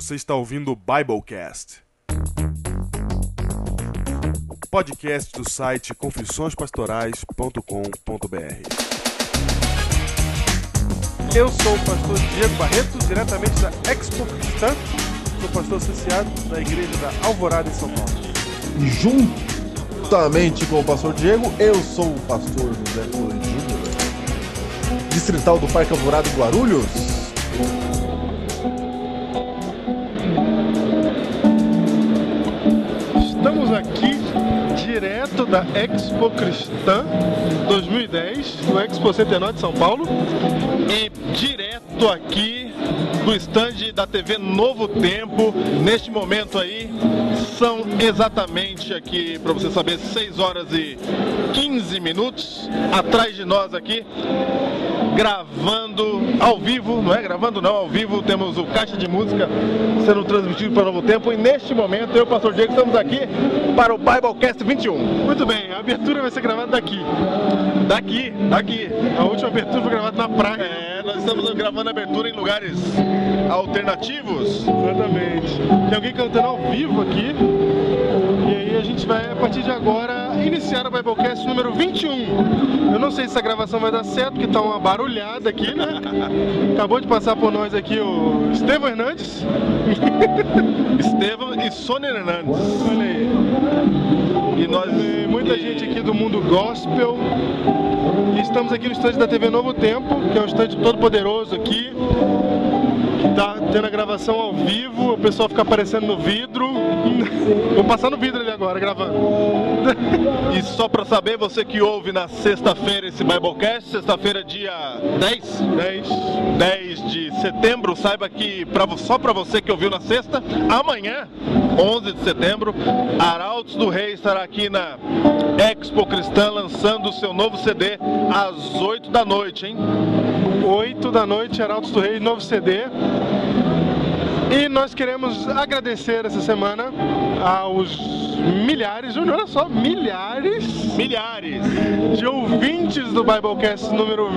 Você está ouvindo o Biblecast. Podcast do site confissõespastorais.com.br. Eu sou o pastor Diego Barreto, diretamente da Expo Cristã. Sou pastor associado da Igreja da Alvorada em São Paulo. E juntamente com o pastor Diego, eu sou o pastor José Flores Júnior, distrital do Parque Alvorada em Guarulhos. Estamos aqui direto da Expo Cristã 2010, no Expo Centenário de São Paulo. e direto aqui do estande da TV Novo Tempo. Neste momento aí, são exatamente aqui, para você saber, 6 horas e 15 minutos. Atrás de nós aqui, gravando ao vivo, não é gravando não, ao vivo temos o Caixa de Música sendo transmitido para Novo Tempo. E neste momento, eu e o Pastor Diego estamos aqui para o Biblecast 21. Muito bem, a abertura vai ser gravada daqui. Daqui, daqui. A última abertura foi gravada na praia. É, nós estamos gravando abertura em lugares alternativos. Exatamente. Tem alguém cantando ao vivo aqui. E a gente vai, a partir de agora, iniciar o Biblecast número 21. Eu não sei se essa gravação vai dar certo, porque tá uma barulhada aqui, né? Acabou de passar por nós aqui o Estevão Hernandes. Estevam e Sônia Hernandes. Olha aí. E nós. Tem muita gente aqui do mundo gospel. E estamos aqui no estande da TV Novo Tempo, que é um estande todo poderoso aqui. Tá tendo a gravação ao vivo, o pessoal fica aparecendo no vidro. Vou passar no vidro ali agora, gravando. E só pra saber, você que ouve na sexta-feira esse Biblecast, sexta-feira, dia 10, 10. 10 de setembro, saiba que pra, só pra você que ouviu na sexta, amanhã, 11 de setembro, Arautos do Rei estará aqui na Expo Cristã lançando o seu novo CD às 8 da noite, hein? 8 da noite, Arautos do Rei, novo CD. E nós queremos agradecer essa semana aos milhares, Júnior, olha só, milhares Milhares! de ouvintes do Biblecast número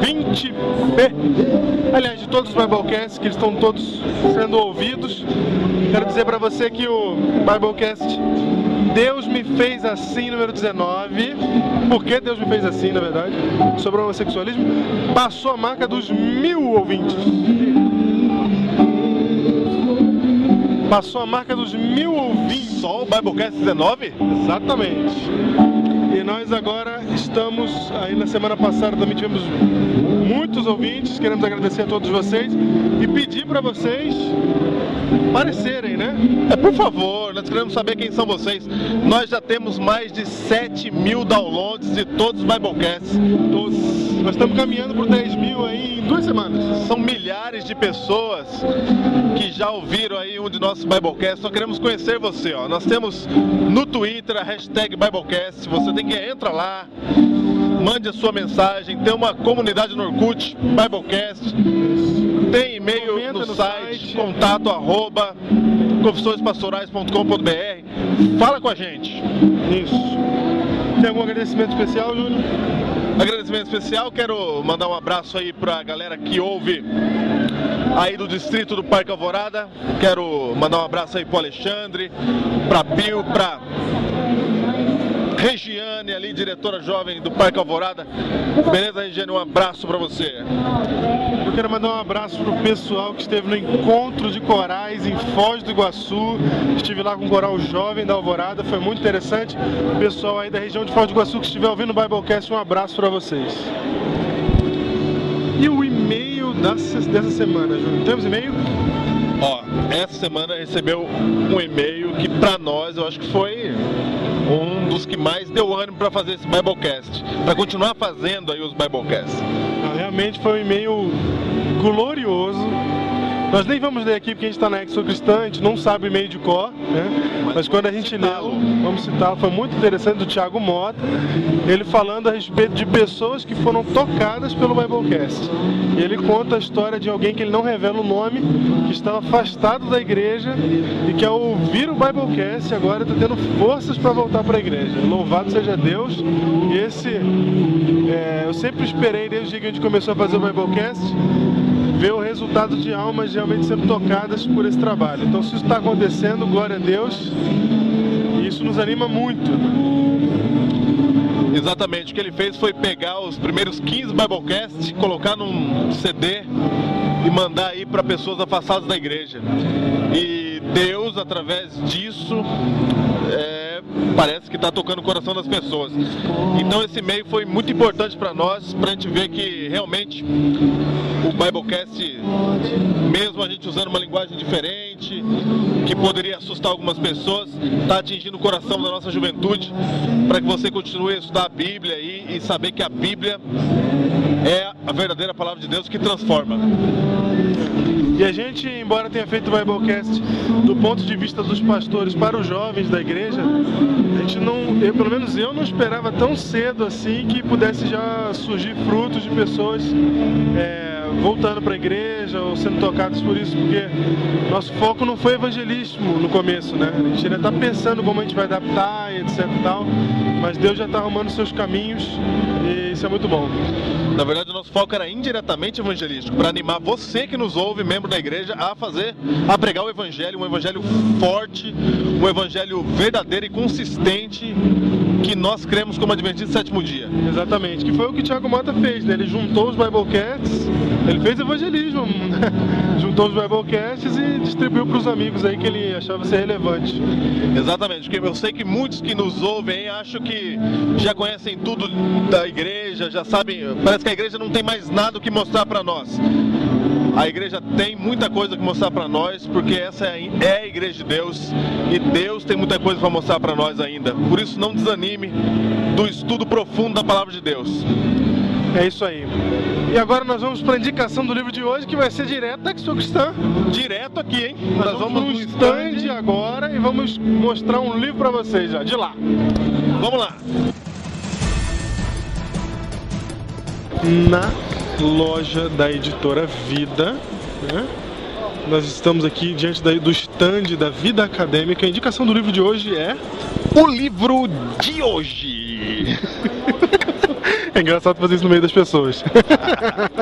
20B. Aliás, de todos os Biblecasts que estão todos sendo ouvidos. Quero dizer para você que o Biblecast Deus me fez assim, número 19. Por que Deus me fez assim, na verdade? Sobre o homossexualismo. Passou a marca dos mil ouvintes. Passou a marca dos mil ouvintes. Só o Biblecast 19? Exatamente. E nós agora estamos, aí na semana passada também tivemos muitos ouvintes, queremos agradecer a todos vocês e pedir para vocês parecerem, né? É, por favor, nós queremos saber quem são vocês. Nós já temos mais de 7 mil downloads de todos os Biblecasts. Nós estamos caminhando por 10 mil aí em duas semanas. São milhares de pessoas que já ouviram aí um de nossos Biblecasts. Nós queremos conhecer você. Ó. Nós temos no Twitter a hashtag Biblecast. Você tem que entrar lá, mande a sua mensagem. Tem uma comunidade no Orkut, Biblecast. Tem e-mail no, no site, site. contato arroba confissõespastorais.com.br. Fala com a gente. Isso. Tem algum agradecimento especial, Júnior? Agradecimento especial, quero mandar um abraço aí pra galera que ouve aí do distrito do Parque Alvorada. Quero mandar um abraço aí pro Alexandre, pra Bill, pra Regiane ali, diretora jovem do Parque Alvorada. Beleza, Regiane? Um abraço pra você. Eu quero mandar um abraço pro pessoal que esteve no encontro de corais em Foz do Iguaçu. Estive lá com o coral jovem da Alvorada, foi muito interessante. Pessoal aí da região de Foz do Iguaçu que estiver ouvindo o Biblecast, um abraço para vocês. E o e-mail dessa, semana, Júnior? Temos e-mail? Ó, essa semana recebeu um e-mail que pra nós eu acho que foi um dos que mais deu ânimo pra fazer esse Biblecast. Pra continuar fazendo aí os Biblecasts. Não, realmente foi um e-mail glorioso. Nós nem vamos ler aqui porque a gente está na Exo Cristã, a gente não sabe o e-mail de cor, né? Mas, quando a gente citá-lo. vamos citar, foi muito interessante do Thiago Mota, ele falando a respeito de pessoas que foram tocadas pelo Biblecast. E ele conta a história de alguém que ele não revela o nome, que estava afastado da igreja e que ao ouvir o Biblecast agora está tendo forças para voltar para a igreja. Louvado seja Deus. E esse, é, eu sempre esperei desde que a gente começou a fazer o Biblecast ver o resultado de almas realmente sendo tocadas por esse trabalho. Então, se isso está acontecendo, glória a Deus, isso nos anima muito. Exatamente, o que ele fez foi pegar os primeiros 15 Biblecasts, colocar num CD e mandar aí para pessoas afastadas da igreja. E Deus, através disso, é, parece que está tocando o coração das pessoas. Então esse meio foi muito importante para nós, para a gente ver que realmente o Biblecast, mesmo a gente usando uma linguagem diferente, que poderia assustar algumas pessoas, está atingindo o coração da nossa juventude, para que você continue a estudar a Bíblia e, e saber que a Bíblia é a verdadeira palavra de Deus que transforma. E a gente, embora tenha feito o Biblecast do ponto de vista dos pastores para os jovens da igreja, a gente não, eu, pelo menos eu não esperava tão cedo assim que pudesse já surgir frutos de pessoas é, voltando para a igreja ou sendo tocados por isso, porque nosso foco não foi evangelismo no começo, né? A gente ainda está pensando como a gente vai adaptar e etc e tal, mas Deus já está arrumando seus caminhos e isso é muito bom. Na verdade, o nosso foco era indiretamente evangelístico, para animar você que nos ouve, membro da igreja, a fazer, a pregar o evangelho, um evangelho forte, um evangelho verdadeiro e consistente que nós cremos como adventista do sétimo dia. Exatamente, que foi o que o Thiago Mota fez, né? Ele juntou os Biblecasts, ele fez evangelismo, juntou os Biblecasts e distribuiu para os amigos aí que ele achava ser relevante. Exatamente, porque eu sei que muitos que nos ouvem acham que já conhecem tudo da igreja, já sabem, parece que a igreja não tem mais nada o que mostrar para nós. A igreja tem muita coisa que mostrar para nós, porque essa é a igreja de Deus e Deus tem muita coisa para mostrar para nós ainda. Por isso, não desanime do estudo profundo da palavra de Deus. É isso aí. E agora nós vamos para a indicação do livro de hoje, que vai ser direto da Expo Cristã. Direto aqui, hein? Nós, nós vamos no stand agora e vamos mostrar um livro para vocês já, de lá. Vamos lá. Na loja da editora Vida, né? Nós estamos aqui diante do stand da Vida Acadêmica. A indicação do livro de hoje é o livro de hoje. é engraçado fazer isso no meio das pessoas.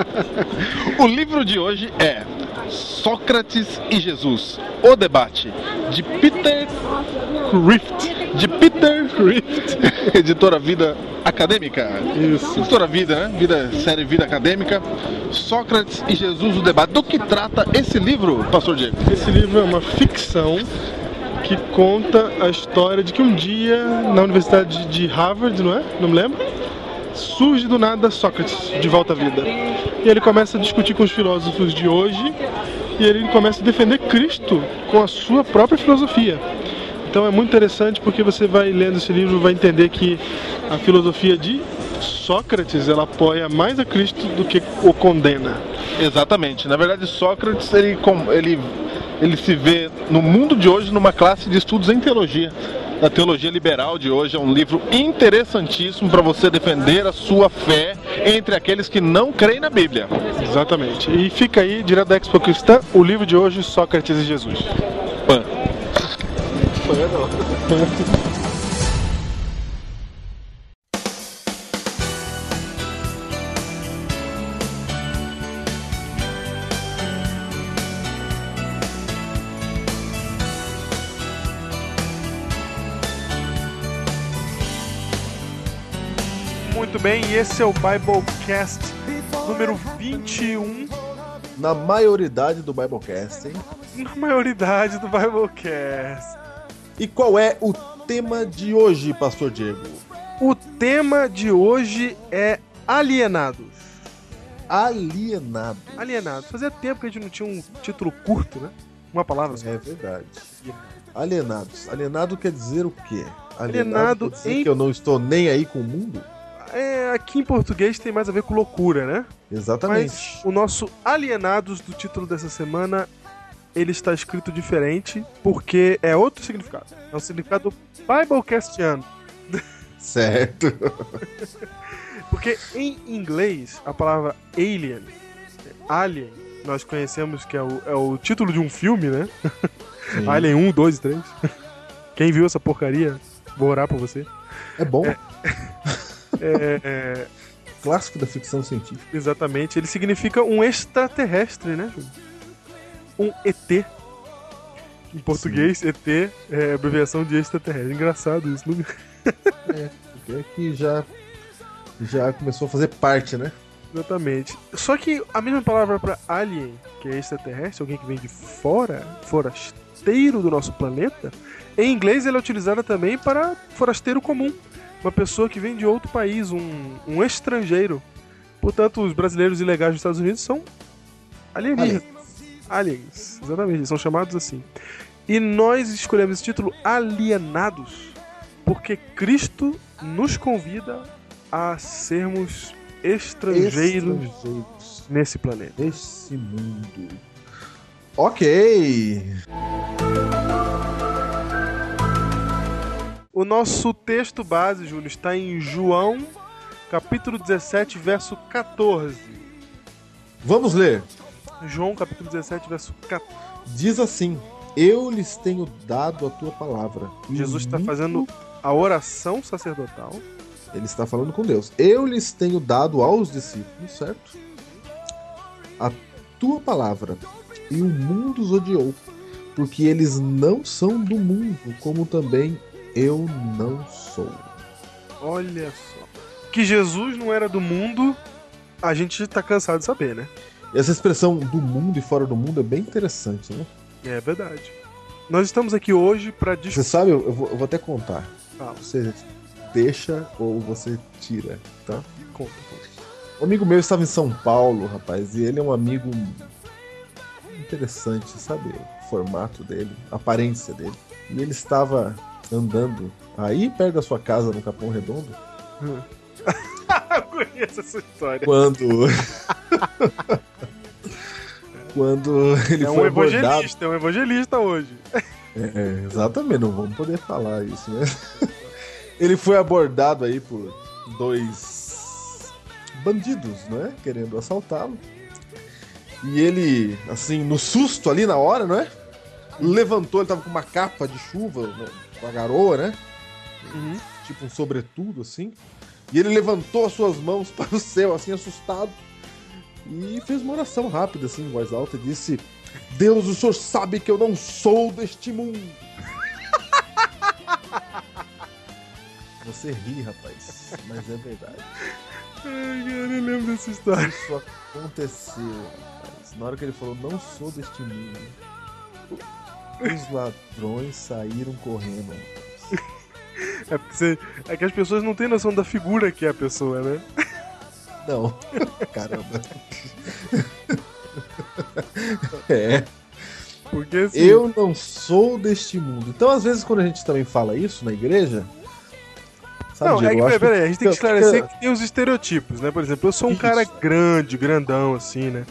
o livro de hoje é Sócrates e Jesus, o debate de Peter Rift. De Peter Rift, editora Vida Acadêmica. Isso. Editora Vida, né? Vida, série Vida Acadêmica. Sócrates e Jesus, o debate. Do que trata esse livro, Pastor Diego? Esse livro é uma ficção que conta a história de que um dia na Universidade de Harvard, não é? Não me lembro. Surge do nada Sócrates de volta à vida. E ele começa a discutir com os filósofos de hoje e ele começa a defender Cristo com a sua própria filosofia. Então é muito interessante porque você vai lendo esse livro vai entender que a filosofia de Sócrates ela apoia mais a Cristo do que o condena. Exatamente. Na verdade, Sócrates ele, ele, ele se vê no mundo de hoje numa classe de estudos em teologia. A teologia liberal de hoje é um livro interessantíssimo para você defender a sua fé entre aqueles que não creem na Bíblia. Exatamente. E fica aí, direto da Expo Cristã, o livro de hoje, Sócrates e Jesus. Pan. Muito bem, esse é o Biblecast número 21. Na maioridade do Biblecast, hein? Na maioridade do Biblecast. E qual é o tema de hoje, Pastor Diego? O tema de hoje é alienados. Alienados. Alienados. Fazia tempo que a gente não tinha um título curto, né? Uma palavra só. É verdade. Alienados. Alienado quer dizer o quê? Alienado quer dizer em- que eu não estou nem aí com o mundo? É, aqui em português tem mais a ver com loucura, né? Exatamente. Mas o nosso Alienados do título dessa semana, ele está escrito diferente porque é outro significado. É um significado Biblecastiano. Certo. Porque em inglês, a palavra alien, alien, nós conhecemos que é o, é o título de um filme, né? Sim. Alien 1, 2 e 3. Quem viu essa porcaria, vou orar por você. É bom. É, é, clássico da ficção científica. Exatamente. Ele significa um extraterrestre, né? Um ET. Em português, ET é abreviação de extraterrestre. Engraçado isso, não? É, porque aqui já, já começou a fazer parte, né? Exatamente. Só que a mesma palavra para alien, que é extraterrestre, alguém que vem de fora, forasteiro do nosso planeta, em inglês ela é utilizada também para forasteiro comum. Uma pessoa que vem de outro país, um, um estrangeiro. Portanto, os brasileiros ilegais dos Estados Unidos são alienígenas. Aliens, exatamente, eles são chamados assim. E nós escolhemos esse título Alienados porque Cristo nos convida a sermos estrangeiros, Estrangeiros nesse planeta. desse mundo. Ok. O nosso texto base, Júlio, está em João, capítulo 17, verso 14. Vamos ler. João, capítulo 17, verso 14. Diz assim: Eu lhes tenho dado a tua palavra. Jesus está fazendo a oração sacerdotal. Ele está falando com Deus. Eu lhes tenho dado aos discípulos, certo? A tua palavra. E o mundo os odiou. Porque eles não são do mundo, como também eu não sou. Olha só. Que Jesus não era do mundo, a gente tá cansado de saber, né? Essa expressão do mundo e fora do mundo é bem interessante, né? É verdade. Nós estamos aqui hoje para Você discutir. sabe, eu vou, eu vou até contar. Fala, Você deixa ou você tira, tá? conta, conta. Um amigo meu estava em São Paulo, rapaz, e ele é um amigo interessante, sabe? O formato dele, a aparência dele. E ele estava andando aí perto da sua casa, no Capão Redondo, Eu conheço essa história. quando. quando ele é um foi abordado. evangelista, é um evangelista hoje. É, é, exatamente, não vamos poder falar isso, né? Ele foi abordado aí por dois bandidos, né? Querendo assaltá-lo. E ele, assim, no susto ali na hora, não é? Levantou, ele tava com uma capa de chuva, né, com a garoa, né? Uhum. Tipo um sobretudo, assim. E ele levantou as suas mãos para o céu, assim, assustado. E fez uma oração rápida, assim, em voz alta, e disse: Deus, o senhor sabe que eu não sou deste mundo. Você ri, rapaz, mas é verdade. Ai, cara, eu lembro dessa história. Isso aconteceu, rapaz. Na hora que ele falou, não sou deste mundo, os ladrões saíram correndo. É, porque você- é que as pessoas não têm noção da figura que é a pessoa, né? Não, caramba. É. Porque assim, Eu não sou deste mundo. Então, às vezes, quando a gente também fala isso na igreja. Sabe, Não, é Diego, que, eu acho peraí, a gente tem que esclarecer que tem os estereotipos, né? Por exemplo, eu sou um Isso. cara grande, grandão, assim, né?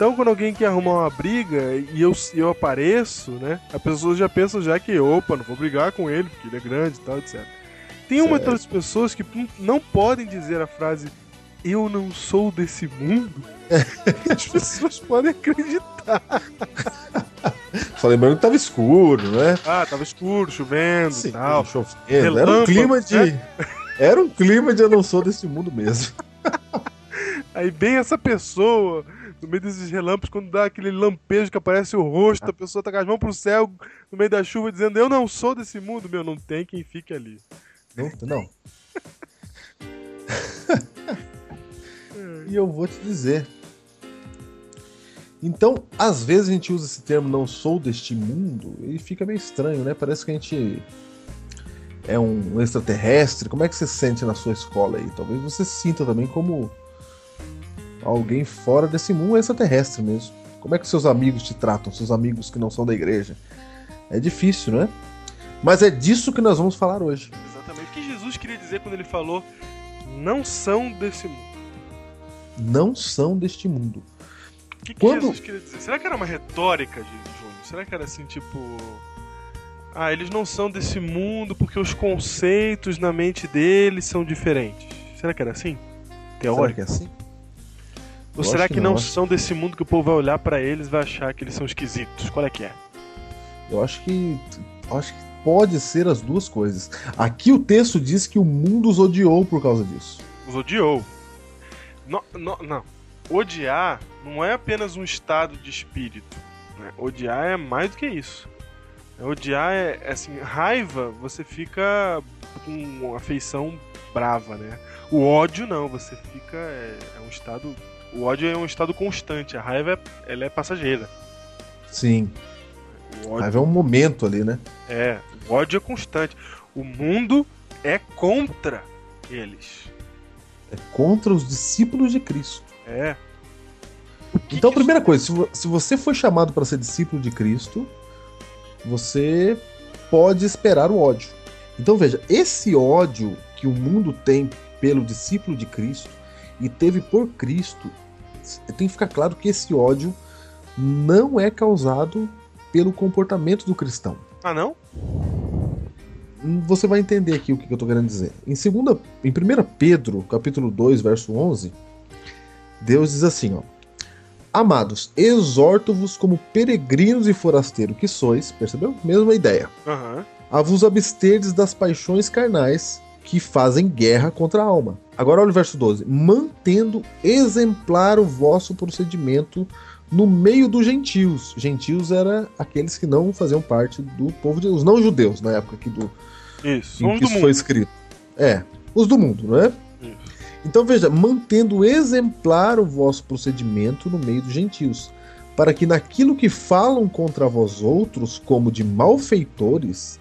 Então, quando alguém quer arrumar uma briga e eu, eu apareço, né? As pessoas já pensam já que, opa, não vou brigar com ele, porque ele é grande e tal, etc. Tem uma das pessoas que não podem dizer a frase eu não sou desse mundo. As pessoas podem acreditar. Só lembrando que tava escuro, né? Ah, tava escuro, chovendo e Sim, tal. chovendo. Era um clima de. né? Era um clima de eu não sou desse mundo mesmo. Aí bem essa pessoa, no meio desses relâmpagos, quando dá aquele lampejo que aparece o rosto, a pessoa tá com as mãos pro céu, no meio da chuva, dizendo, eu não sou desse mundo, meu, não tem quem fique ali. Não, não. e eu vou te dizer. Então, às vezes a gente usa esse termo não sou deste mundo e fica meio estranho, né? Parece que a gente é um extraterrestre. Como é que você se sente na sua escola aí? Talvez você sinta também como alguém fora desse mundo, extraterrestre mesmo. Como é que seus amigos te tratam, seus amigos que não são da igreja? É difícil, né? Mas é disso que nós vamos falar hoje. Exatamente. O que Jesus queria dizer quando ele falou, não são desse mundo? Não são deste mundo. O que, que Quando- Jesus queria dizer? Será que era uma retórica, de Júnior? Será que era assim, tipo... Ah, eles não são desse mundo porque os conceitos na mente deles são diferentes. Será que era assim? Será Teórico? que é assim? Ou será que, que não, não, são desse mundo que o povo vai olhar pra eles e vai achar que eles são esquisitos? Qual é que é? Eu acho que. eu acho que pode ser as duas coisas. Aqui o texto diz que o mundo os odiou por causa disso. Os odiou. não, não, não. Odiar não é apenas um estado de espírito. Né? Odiar é mais do que isso. Odiar é, é assim, raiva, você fica com afeição brava, né? O ódio não, você fica. É, é, um estado. O ódio é um estado constante, a raiva é, ela é passageira. Sim. O ódio, raiva é um momento ali, né? É, o ódio é constante. O mundo é contra eles. É contra os discípulos de Cristo. É. Que então, que primeira coisa, se você foi chamado para ser discípulo de Cristo, você pode esperar o ódio. Então veja, esse ódio que o mundo tem pelo discípulo de Cristo e teve por Cristo, tem que ficar claro que esse ódio não é causado pelo comportamento do cristão. Ah, não? Você vai entender aqui o que eu estou querendo dizer. Em, segunda, em 1 Pedro, capítulo 2, verso 11, Deus diz assim, ó. Amados, exorto-vos como peregrinos e forasteiros que sois, percebeu? Mesma ideia. Uhum. A vos absterdes das paixões carnais que fazem guerra contra a alma. Agora olha o verso 12. Mantendo exemplar o vosso procedimento no meio dos gentios. Gentios era aqueles que não faziam parte do povo de os não judeus na época que do isso, em que isso foi escrito. É, os do mundo, não é? Então veja, mantendo exemplar o vosso procedimento no meio dos gentios, para que naquilo que falam contra vós outros, como de malfeitores,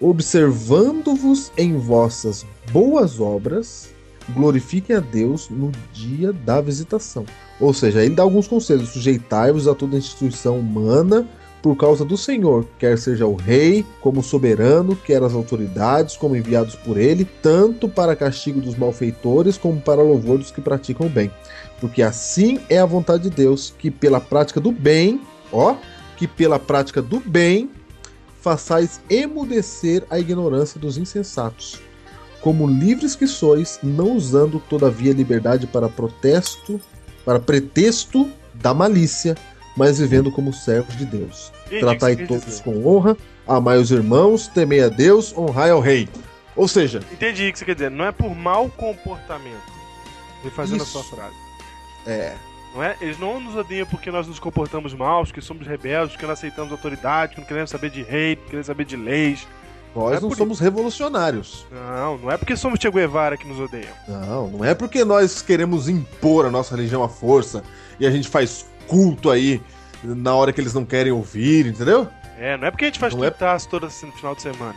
observando-vos em vossas boas obras, glorifiquem a Deus no dia da visitação. Ou seja, ele dá alguns conselhos: sujeitai-vos a toda instituição humana por causa do Senhor, quer seja o rei como soberano, quer as autoridades como enviados por ele, tanto para castigo dos malfeitores como para louvor dos que praticam o bem. Porque assim é a vontade de Deus, que pela prática do bem, ó, que pela prática do bem façais emudecer a ignorância dos insensatos. Como livres que sois, não usando todavia liberdade para protesto, para pretexto da malícia, mas vivendo como servos de Deus. Entendi Tratai todos dizer. com honra, amai os irmãos, temei a Deus, honrai ao rei. Ou seja, entendi o que você quer dizer. Não é por mau comportamento. Refazendo Isso. a sua frase. É. Não é? Eles não nos odeiam porque nós nos comportamos mal, porque somos rebeldes, porque não aceitamos autoridade, porque não queremos saber de rei, não queremos saber de leis. Nós não, é não somos revolucionários. Não, não é porque somos Che Guevara que nos odeiam. Não, não é porque nós queremos impor a nossa religião à força e a gente faz culto aí na hora que eles não querem ouvir, entendeu? É, não é porque a gente faz não é... todo assim no final de semana.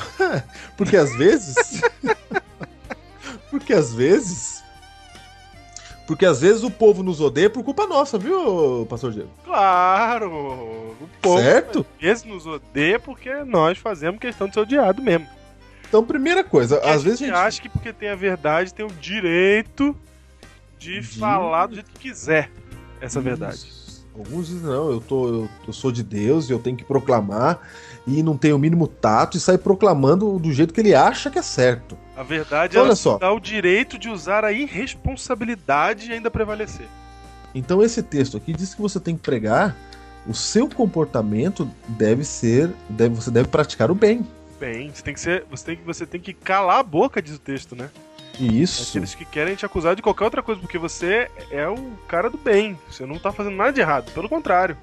porque às vezes. porque às vezes porque às vezes o povo nos odeia por culpa nossa, viu, pastor Diego? Claro! O povo certo? às vezes nos odeia porque nós fazemos questão de ser odiado mesmo. Então, primeira coisa, porque às a vezes a gente acha que porque tem a verdade tem o direito de, de... falar do jeito que quiser essa Isso. verdade. Alguns dizem, não, eu, tô, eu, eu, sou de Deus e eu tenho que proclamar e não tem o mínimo tato e sai proclamando do jeito que ele acha que é certo. A verdade Olha só. dá o direito de usar a irresponsabilidade e ainda prevalecer. Então esse texto aqui diz que você tem que pregar, o seu comportamento deve ser, deve, você deve praticar o bem. Bem, você tem que ser, você tem, você tem que calar a boca, diz o texto, né? Isso. Aqueles que querem te acusar de qualquer outra coisa, porque você é o cara do bem. Você não tá fazendo nada de errado, pelo contrário.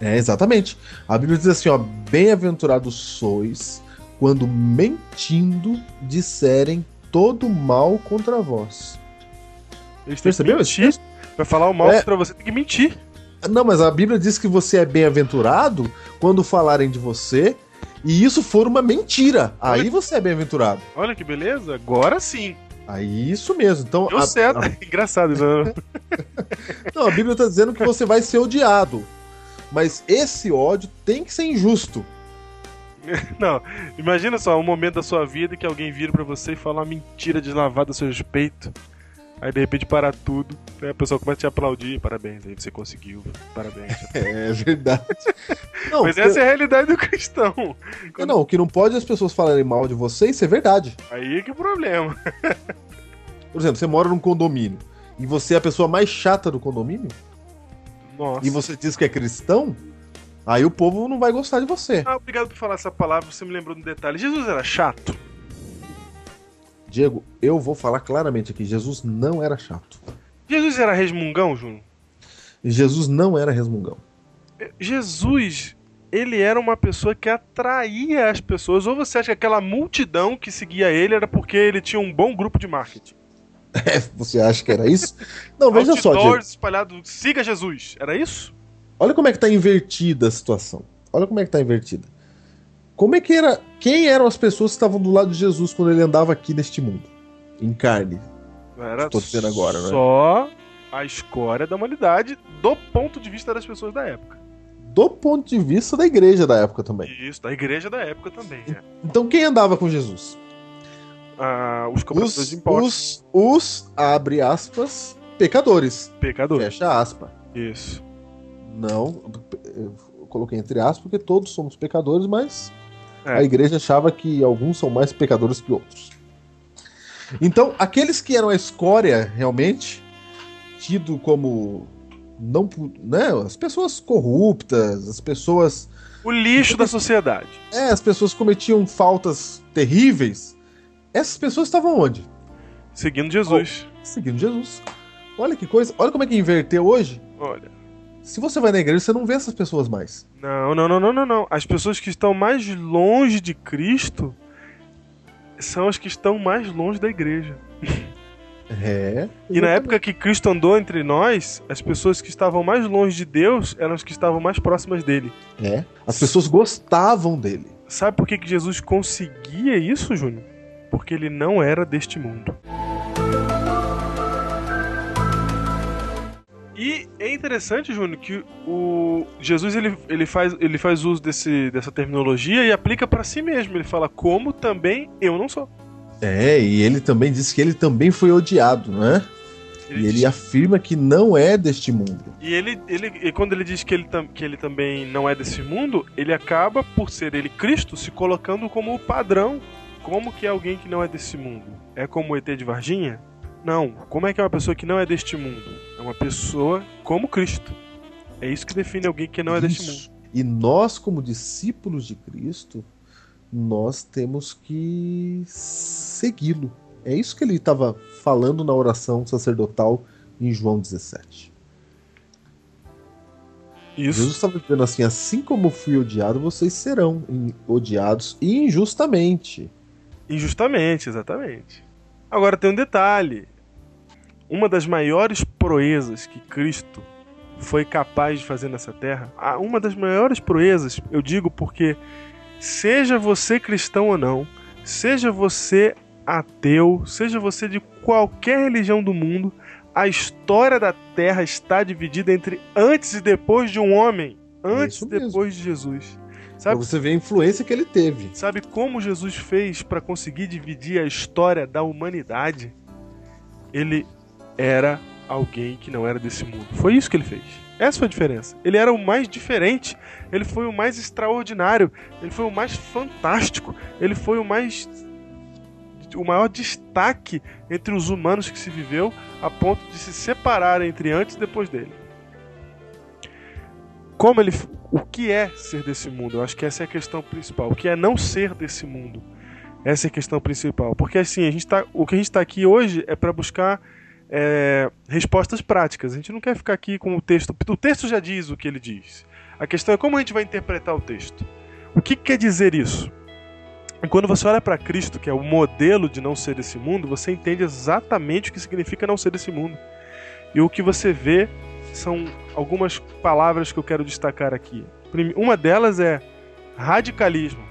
É, exatamente. A Bíblia diz assim, ó, bem-aventurados sois quando mentindo disserem todo mal contra vós. Eles percebeu isso? Pra falar o mal é... contra você tem que mentir. Não, mas a Bíblia diz que você é bem-aventurado quando falarem de você e isso for uma mentira. Olha... Aí você é bem-aventurado. Olha que beleza, agora sim. Aí isso mesmo. Então, Deu a, certo. A... Engraçado isso. Né? Não, a Bíblia está dizendo que você vai ser odiado. Mas esse ódio tem que ser injusto. Não, imagina só um momento da sua vida que alguém vira para você e fala uma mentira deslavada a seu respeito. Aí de repente para tudo, né? a pessoa começa a te aplaudir, parabéns, aí você conseguiu, parabéns. É verdade. Não, Mas essa é a realidade do cristão. Quando... Não, o que não pode é as pessoas falarem mal de você, isso é verdade. Aí é que é o problema. Por exemplo, você mora num condomínio e você é a pessoa mais chata do condomínio? Nossa. E você diz que é cristão? Aí o povo não vai gostar de você. Ah, obrigado por falar essa palavra, você me lembrou de um detalhe. Jesus era chato? Diego, eu vou falar claramente aqui: Jesus não era chato. Jesus era resmungão, Júnior? Jesus não era resmungão. Jesus, ele era uma pessoa que atraía as pessoas. Ou você acha que aquela multidão que seguia ele era porque ele tinha um bom grupo de marketing? É, você acha que era isso? Não, veja só, espalhado, siga Jesus. Era isso? Olha como é que tá invertida a situação. Olha como é que tá invertida. Como é que era. Quem eram as pessoas que estavam do lado de Jesus quando ele andava aqui neste mundo? Em carne. Era Estou dizendo agora, né? Só a escória da humanidade do ponto de vista das pessoas da época. Do ponto de vista da igreja da época também. Isso, da igreja da época também. É. Então quem andava com Jesus? Ah, os cobradores os, de impostos. Os, os, abre aspas, pecadores. Pecadores. Fecha aspas. Isso. Não, eu coloquei entre aspas porque todos somos pecadores, mas é. a igreja achava que alguns são mais pecadores que outros. Então, aqueles que eram a escória realmente tido como não, né, as pessoas corruptas, as pessoas o lixo da sociedade. É, as pessoas cometiam faltas terríveis. Essas pessoas estavam onde? Seguindo Jesus. Oh, seguindo Jesus. Olha que coisa. Olha como é que inverteu hoje. Olha. Se você vai na igreja, você não vê essas pessoas mais. Não, não, não, não, não, não. As pessoas que estão mais longe de Cristo são as que estão mais longe da igreja. É. E na época que Cristo andou entre nós, as pessoas que estavam mais longe de Deus eram as que estavam mais próximas dele. É. As pessoas gostavam dele. Sabe por que, que Jesus conseguia isso, Júnior? Porque ele não era deste mundo. E é interessante, Júnior, que o Jesus ele, ele, faz, ele faz uso desse, dessa terminologia e aplica para si mesmo. Ele fala como também eu não sou. É, e ele também diz que ele também foi odiado, não é? Ele e ele diz... afirma que não é deste mundo. E ele, ele e quando ele diz que ele, que ele também não é desse mundo, ele acaba, por ser ele Cristo, se colocando como o padrão. Como que é alguém que não é desse mundo? É como o ET de Varginha? Não. Como é que é uma pessoa que não é deste mundo? É uma pessoa como Cristo. É isso que define alguém que não é deste mundo. E nós, como discípulos de Cristo, nós temos que segui-lo. É isso que ele estava falando na oração sacerdotal em João 17. Isso. Jesus estava dizendo assim: assim como fui odiado, vocês serão odiados injustamente. Injustamente, exatamente. Agora tem um detalhe: uma das maiores proezas que Cristo foi capaz de fazer nessa terra, uma das maiores proezas, eu digo porque Seja você cristão ou não, seja você ateu, seja você de qualquer religião do mundo, a história da Terra está dividida entre antes e depois de um homem, antes e depois de Jesus. Sabe, pra você vê a influência que ele teve. Sabe como Jesus fez para conseguir dividir a história da humanidade? Ele era alguém que não era desse mundo. Foi isso que ele fez. Essa foi a diferença. Ele era o mais diferente, ele foi o mais extraordinário, ele foi o mais fantástico, ele foi o mais o maior destaque entre os humanos que se viveu, a ponto de se separar entre antes e depois dele. Como ele, o que é ser desse mundo? Eu acho que essa é a questão principal. O que é não ser desse mundo? Essa é a questão principal. Porque assim, a gente tá, o que a gente está aqui hoje é para buscar é, respostas práticas. A gente não quer ficar aqui com o texto. O texto já diz o que ele diz. A questão é como a gente vai interpretar o texto. O que quer dizer isso? E quando você olha para Cristo, que é o modelo de não ser desse mundo, você entende exatamente o que significa não ser desse mundo. E o que você vê são algumas palavras que eu quero destacar aqui. Uma delas é radicalismo.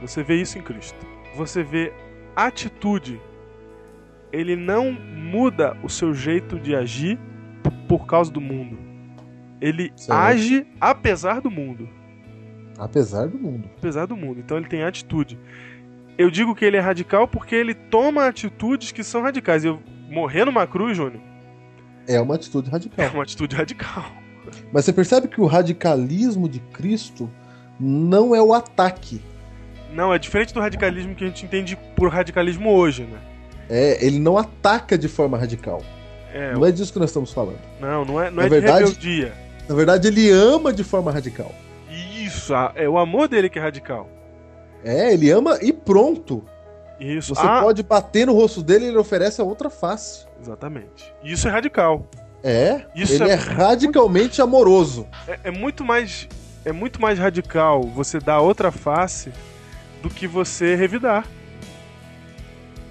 Você vê isso em Cristo. Você vê atitude ele não muda o seu jeito de agir por causa do mundo. Ele certo. age apesar do mundo. Apesar do mundo. Apesar do mundo. Então ele tem atitude. Eu digo que ele é radical porque ele toma atitudes que são radicais. Eu morrer numa cruz, Júnior. É uma atitude radical. É uma atitude radical. Mas você percebe que o radicalismo de Cristo não é o ataque. Não, é diferente do radicalismo que a gente entende por radicalismo hoje, né? É, ele não ataca de forma radical. É, não é disso que nós estamos falando. Não, não é, não na é verdade, de rebeldia. Na verdade, ele ama de forma radical. Isso, é o amor dele que é radical. É, ele ama e pronto. Isso. Você Ah, pode bater no rosto dele e ele oferece a outra face. Exatamente. Isso é radical. É, Isso ele é é, radicalmente amoroso. É, é muito mais é muito mais radical você dar outra face do que você revidar.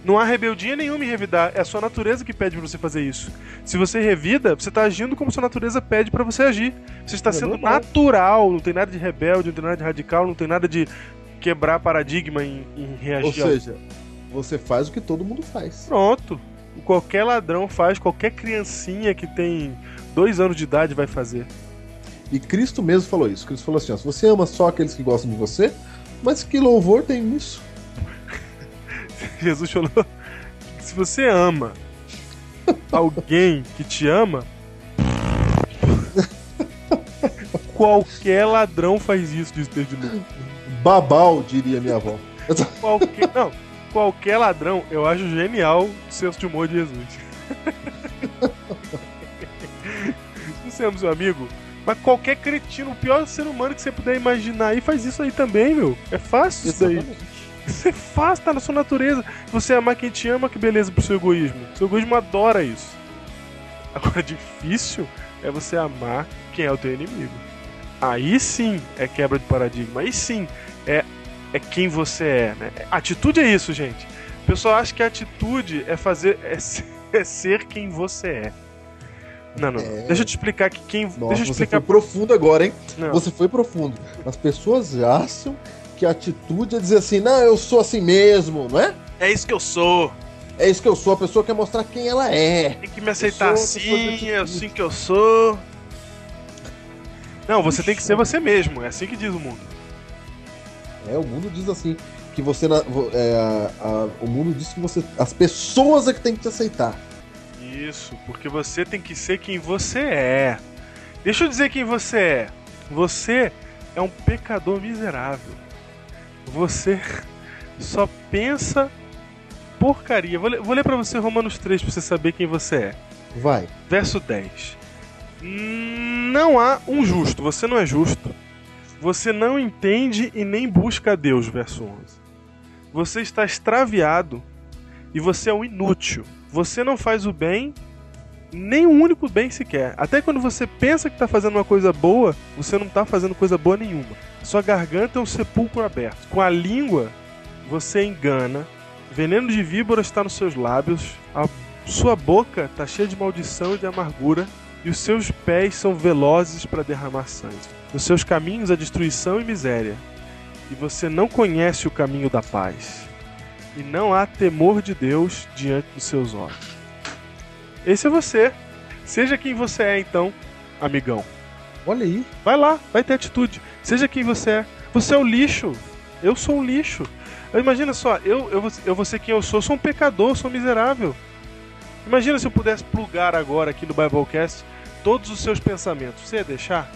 Não há rebeldia nenhuma em revidar, é a sua natureza que pede pra você fazer isso. Se você revida, você tá agindo como sua natureza pede pra você agir. Você está É sendo normal. natural, não tem nada de rebelde, não tem nada de radical, não tem nada de quebrar paradigma em, em reagir. Ou seja, você faz o que todo mundo faz. Pronto. Qualquer ladrão faz, qualquer criancinha que tem dois anos de idade vai fazer. E Cristo mesmo falou isso. Cristo falou assim: ó, você ama só aqueles que gostam de você, mas que louvor tem nisso? Jesus falou se você ama alguém que te ama, qualquer ladrão faz isso, diz Pedro de novo. Babau, diria minha avó. Qualquer, não, qualquer ladrão, eu acho genial o senso de humor de Jesus. Se você ama seu amigo, mas qualquer cretino, o pior ser humano que você puder imaginar aí, faz isso aí também, meu. É fácil isso. Isso é fácil, tá na sua natureza. Você amar quem te ama, que beleza pro seu egoísmo. Seu egoísmo adora isso. Agora, difícil é você amar quem é o teu inimigo. Aí sim é quebra de paradigma. Aí sim é, é quem você é, né? Atitude é isso, gente. O pessoal acha que a atitude é fazer. é ser, é ser quem você é. Não, não. É. Deixa eu te explicar que quem. Nossa, deixa eu te você explicar. foi profundo agora, hein? Não. Você foi profundo. As pessoas acham que a atitude é dizer assim, não, eu sou assim mesmo, não é? É isso que eu sou. É isso que eu sou, a pessoa quer mostrar quem ela é. Tem que me aceitar sou assim, é assim que eu sou. Não, você tem que ser você mesmo, é assim que diz o mundo. É, o mundo diz assim, que você. é, a- o mundo diz que você. As pessoas é que tem que te aceitar. Isso, porque você tem que ser quem você é. Deixa eu dizer quem você é. Você é um pecador miserável. Você só pensa porcaria. Vou ler, vou ler pra você Romanos 3 pra você saber quem você é. Vai. Verso 10. Não há um justo, você não é justo. Você não entende e nem busca a Deus, verso 11. Você está extraviado e você é um inútil. Você não faz o bem, nem um único bem sequer. Até quando você pensa que está fazendo uma coisa boa, você não está fazendo coisa boa nenhuma. Sua garganta é um sepulcro aberto. Com a língua, você engana. Veneno de víbora está nos seus lábios. A sua boca está cheia de maldição e de amargura. E os seus pés são velozes para derramar sangue. Nos seus caminhos há destruição e miséria. E você não conhece o caminho da paz. E não há temor de Deus diante dos seus olhos. Esse é você. Seja quem você é, então, amigão. Olha aí. Vai lá, vai ter atitude. Seja quem você é. Você é o lixo. Eu sou um lixo. Imagina só, eu, eu, vou- eu vou ser quem eu sou. Sou um pecador, sou miserável. Imagina se eu pudesse plugar agora aqui no Biblecast todos os seus pensamentos. Você ia deixar?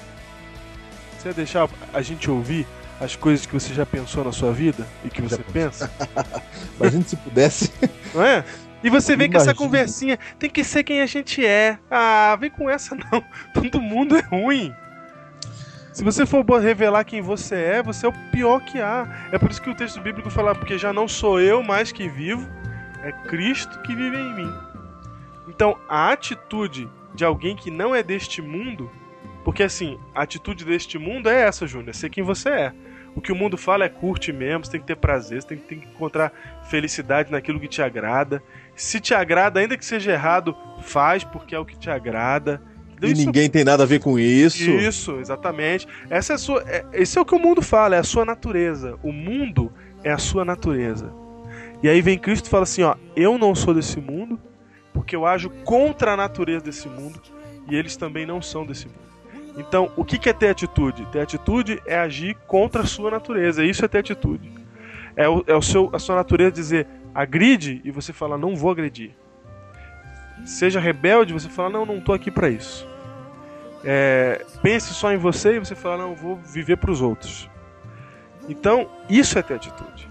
Você ia deixar a gente ouvir as coisas que você já pensou na sua vida e que você pensa? Imagina se pudesse. Não é? E você vem com essa conversinha, tem que ser quem a gente é. Ah, vem com essa não. Todo mundo é ruim. Se você for revelar quem você é, você é o pior que há. É por isso que o texto bíblico fala, porque já não sou eu mais que vivo, é Cristo que vive em mim. Então, a atitude de alguém que não é deste mundo, porque assim, a atitude deste mundo é essa, Júnior, é ser quem você é. O que o mundo fala é curte mesmo, você tem que ter prazer, você tem, tem que encontrar felicidade naquilo que te agrada. Se te agrada, ainda que seja errado, faz porque é o que te agrada. E Isso- ninguém tem nada a ver com isso. isso, exatamente. Essa é a sua, é- esse é o que o mundo fala, é a sua natureza. O mundo é a sua natureza. E aí vem Cristo e fala assim, ó, eu não sou desse mundo, porque eu ajo contra a natureza desse mundo, e eles também não são desse mundo. Então, o que é ter atitude? Ter atitude é agir contra a sua natureza. Isso é ter atitude. É, o, é o seu, a sua natureza dizer agride e você fala não vou agredir. Seja rebelde, você fala não, não tô aqui para isso. É, pense só em você e você fala, não, vou viver para os outros. Então, isso é ter atitude.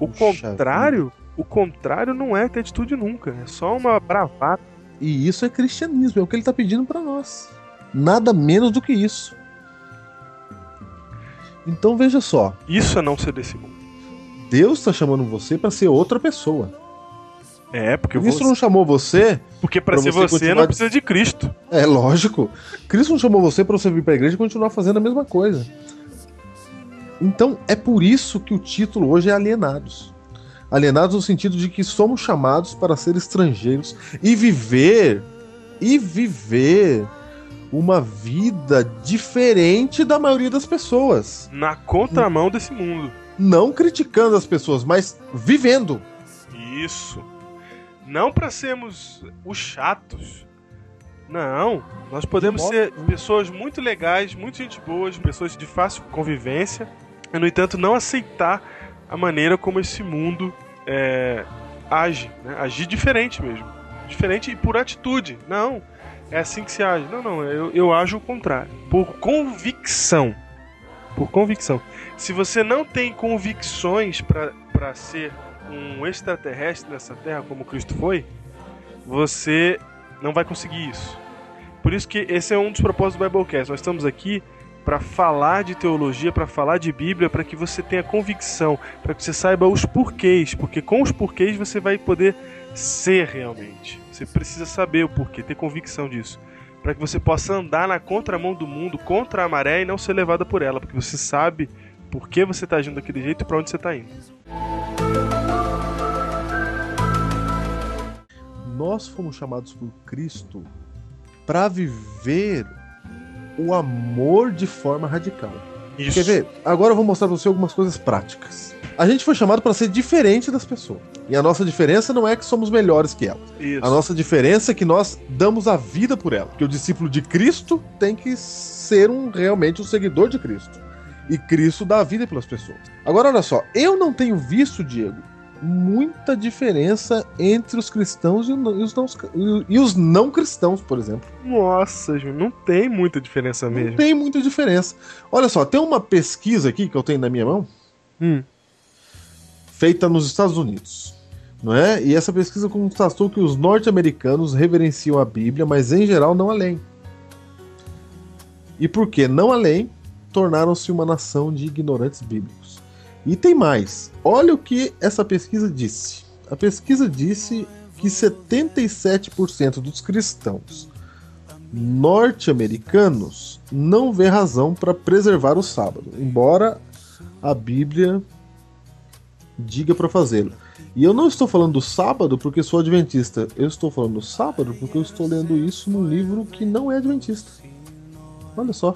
O Puxa contrário, o contrário não é ter atitude nunca. É só uma bravata. E isso é cristianismo, é o que ele está pedindo para nós. Nada menos do que isso. Então veja só, Isso é não ser desse mundo. Deus está chamando você para ser outra pessoa. É, porque Cristo você... não chamou você. Porque para pra ser você continuar não precisa de Cristo. É lógico. Cristo não chamou você para você vir para a igreja e continuar fazendo a mesma coisa. Então é por isso que o título hoje é Alienados. Alienados no sentido de que somos chamados para ser estrangeiros e viver e viver uma vida diferente da maioria das pessoas. Na contramão desse mundo. Não criticando as pessoas, mas vivendo. Isso. Não para sermos os chatos. Não. Nós podemos ser pessoas muito legais, muito gente boas, pessoas de fácil convivência. E, no entanto, não aceitar a maneira como esse mundo é, age. Né? Agir diferente mesmo. Diferente e por atitude. Não. É assim que se age. Não, não. Eu, eu ajo o contrário. Por convicção. Por convicção. Se você não tem convicções para ser um extraterrestre nessa terra como Cristo foi, você não vai conseguir isso. Por isso que esse é um dos propósitos do Biblecast. Nós estamos aqui para falar de teologia, para falar de Bíblia, para que você tenha convicção, para que você saiba os porquês, porque com os porquês você vai poder ser realmente. Você precisa saber o porquê, ter convicção disso, para que você possa andar na contramão do mundo, contra a maré e não ser levada por ela, porque você sabe por que você está agindo daquele jeito e para onde você está indo. Nós fomos chamados por Cristo para viver o amor de forma radical. Isso. Quer ver? Agora eu vou mostrar pra você algumas coisas práticas. A gente foi chamado para ser diferente das pessoas. E a nossa diferença não é que somos melhores que elas. Isso. A nossa diferença é que nós damos a vida por ela. Porque o discípulo de Cristo tem que ser um realmente um seguidor de Cristo. E Cristo dá a vida pelas pessoas. Agora olha só, eu não tenho visto, Diego, muita diferença entre os cristãos e os não, e os não cristãos, por exemplo. Nossa, Ju, não tem muita diferença Não mesmo. tem muita diferença. Olha só, tem uma pesquisa aqui que eu tenho na minha mão, Hum. feita nos Estados Unidos. Não é? E essa pesquisa constatou que os norte-americanos reverenciam a Bíblia, mas em geral não a leem. E por que não a leem, tornaram-se uma nação de ignorantes bíblicos. E tem mais. Olha o que essa pesquisa disse. A pesquisa disse que 77% dos cristãos norte-americanos não vê razão para preservar o sábado, embora a Bíblia diga para fazê-lo. E eu não estou falando do sábado porque sou adventista. Eu estou falando do sábado porque eu estou lendo isso num livro que não é adventista. Olha só.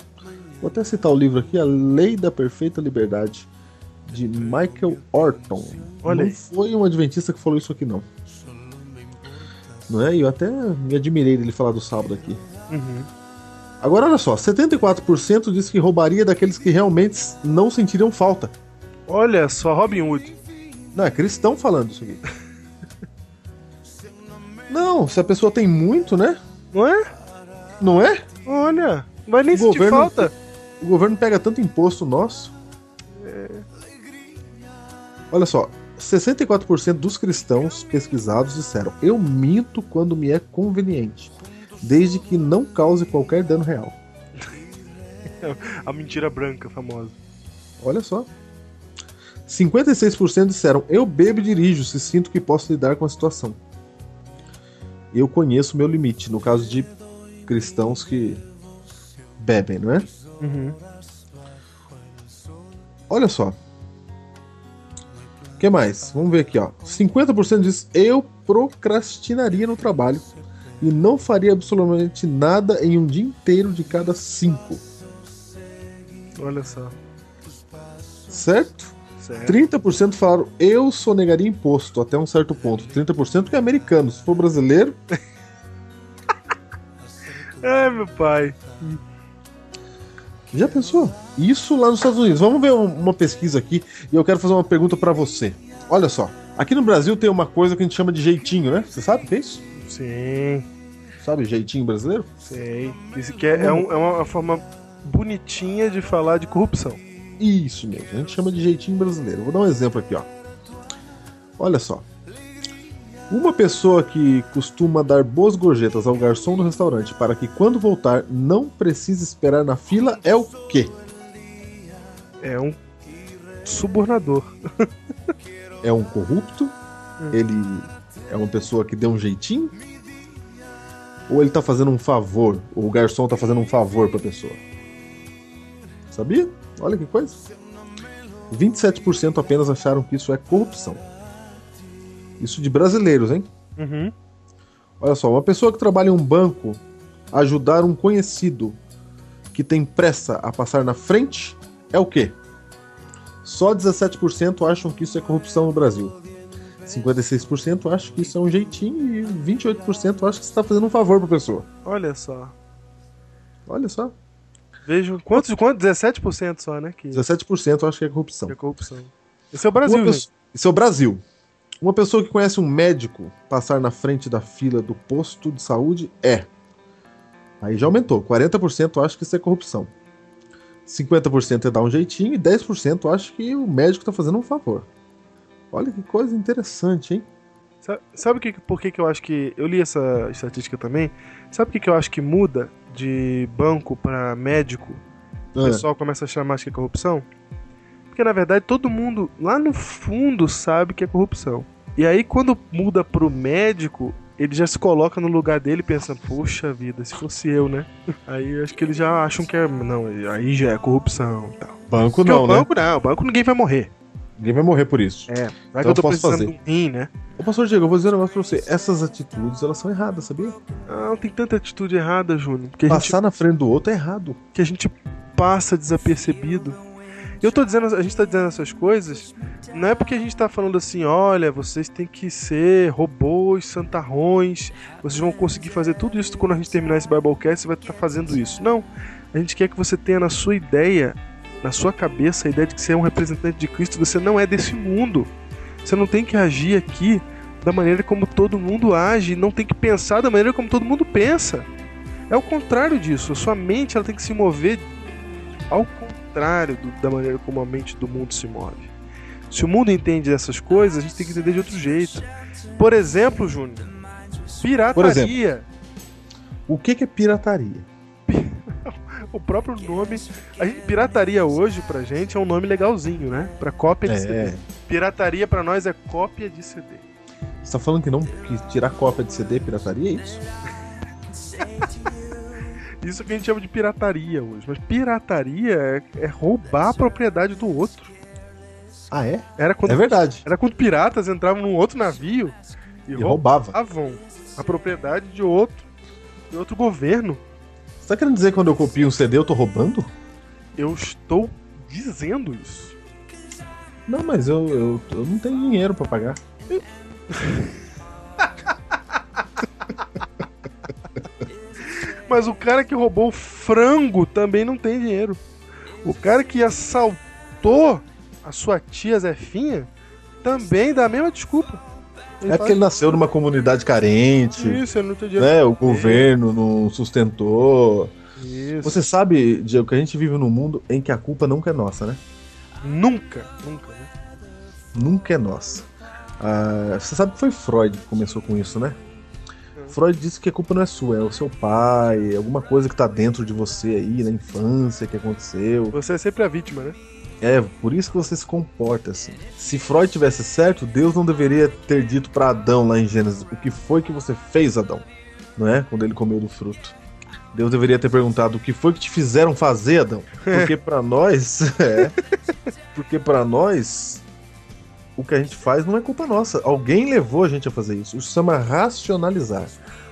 Vou até citar o livro aqui, A Lei da Perfeita Liberdade, de Michael Orton. Olha não foi um adventista que falou isso aqui, não. Não é? E eu até me admirei dele falar do sábado aqui. Uhum. Agora olha só, 74% diz que roubaria daqueles que realmente não sentiriam falta. Olha só, Robin Hood. Não, é cristão falando isso aqui. Não, se a pessoa tem muito, né? Não é? Não é? Olha, não vai nem O sentir governo- falta. O governo pega tanto imposto nosso. Olha só, 64% dos cristãos pesquisados disseram: Eu minto quando me é conveniente, desde que não cause qualquer dano real. A mentira branca famosa. Olha só. 56% disseram: Eu bebo e dirijo se sinto que posso lidar com a situação. Eu conheço o meu limite, no caso de cristãos que bebem, não é? Uhum. Olha só. O que mais? Vamos ver aqui, ó. 50% diz: Eu procrastinaria no trabalho e não faria absolutamente nada em um dia inteiro de cada cinco. Olha só. Certo? Certo. 30% falaram eu sonegaria imposto até um certo ponto. 30% que é americano. Se for brasileiro, Ai, meu pai. Já pensou? Isso lá nos Estados Unidos. Vamos ver um- uma pesquisa aqui e eu quero fazer uma pergunta pra você. Olha só. Aqui no Brasil tem uma coisa que a gente chama de jeitinho, né? Você sabe o que é isso? Sim, Sabe jeitinho brasileiro? sei. Isso que é, é um- é uma forma bonitinha de falar de corrupção. Isso mesmo, a gente chama de jeitinho brasileiro. Vou dar um exemplo aqui, ó. Olha só. Uma pessoa que costuma dar boas gorjetas ao garçom do restaurante para que quando voltar não precise esperar na fila é o quê? É um subornador. é um corrupto? Ele é uma pessoa que deu um jeitinho? Ou ele tá fazendo um favor? Ou o garçom tá fazendo um favor pra pessoa? Sabia? Olha que coisa. 27% apenas acharam que isso é corrupção. Isso de brasileiros, hein? Uhum. Olha só, uma pessoa que trabalha em um banco ajudar um conhecido que tem pressa a passar na frente é o quê? Só 17% acham que isso é corrupção no Brasil. 56% acham que isso é um jeitinho e 28% acham que você está fazendo um favor pra pessoa. Olha só. Olha só. Vejo. Quantos? Quanto? 17% só, né? Que 17% acham que é corrupção. que é corrupção. Esse é o Brasil, pessoa- Isso é o Brasil. Uma pessoa que conhece um médico passar na frente da fila do posto de saúde é. Aí já aumentou. 40% acha que isso é corrupção. 50% é dar um jeitinho e 10% acha que o médico tá fazendo um favor. Olha que coisa interessante, hein? Sa- Sabe o que, por que, que eu acho que. Eu li essa estatística também. Sabe o que, que eu acho que muda de banco pra médico? O Ah, pessoal começa a chamar que é corrupção? Porque na verdade todo mundo lá no fundo sabe que é corrupção. E aí quando muda pro médico, ele já se coloca no lugar dele e pensa, poxa vida, se fosse eu, né? Aí acho que eles já acham que é. Não, aí já é corrupção e tal. banco Porque não, o né? banco não, o banco ninguém vai morrer. Ninguém vai morrer por isso. É, vai Então que eu tô posso precisando fazer. de um rim, né? Ô, pastor Diego, eu vou dizer um negócio pra você. Essas atitudes, elas são erradas, sabia? Não, tem tanta atitude errada, Júnior. A, gente, Passar na frente do outro é errado. que a gente passa desapercebido. Eu tô dizendo, a gente tá dizendo essas coisas, não é porque a gente tá falando assim, olha, vocês têm que ser robôs, santarrões, vocês vão conseguir fazer tudo isso quando a gente terminar esse Biblecast, você vai estar fazendo isso. Não. A gente quer que você tenha na sua ideia, na sua cabeça, a ideia de que você é um representante de Cristo, você não é desse mundo. Você não tem que agir aqui da maneira como todo mundo age, não tem que pensar da maneira como todo mundo pensa. É o contrário disso. A sua mente ela tem que se mover ao contrário do- da maneira como a mente do mundo se move. Se o mundo entende essas coisas, a gente tem que entender de outro jeito. Por exemplo, Júnior, pirataria. O que, que é pirataria? O próprio nome. A gente, pirataria hoje pra gente é um nome legalzinho, né? Pra cópia de CD. É. Pirataria pra nós é cópia de CD. Você tá falando que não que tirar cópia de CD é pirataria, é isso? Isso que a gente chama de pirataria hoje. Mas pirataria é, é roubar a propriedade do outro. Ah, é? Era quando, É verdade. era quando piratas entravam num outro navio e, E roubava. roubavam a propriedade de outro, de outro governo. Você tá querendo dizer que quando eu copio um CD eu tô roubando? Eu estou dizendo isso. Não, mas eu, eu, eu não tenho dinheiro pra pagar. Mas o cara que roubou o frango também não tem dinheiro. O cara que assaltou a sua tia Zefinha também dá a mesma desculpa. Ele É porque ele nasceu numa comunidade carente, Isso, ele não tem dinheiro. né? O governo não sustentou. Isso. Você sabe, Diego, que a gente vive num mundo em que a culpa nunca é nossa, né? Nunca, nunca, né? Nunca é nossa. Ah, você sabe que foi Freud que começou com isso, né? Freud disse que a culpa não é sua, é o seu pai, é alguma coisa que tá dentro de você aí na infância que aconteceu. Você é sempre a vítima, né? É, por isso que você se comporta assim. Se Freud tivesse certo, Deus não deveria ter dito pra Adão lá em Gênesis o que foi que você fez, Adão, não é? Quando ele comeu do fruto. Deus deveria ter perguntado o que foi que te fizeram fazer, Adão? Porque pra nós, é, porque para nós o que a gente faz não é culpa nossa. Alguém levou a gente a fazer isso. Isso chama racionalizar.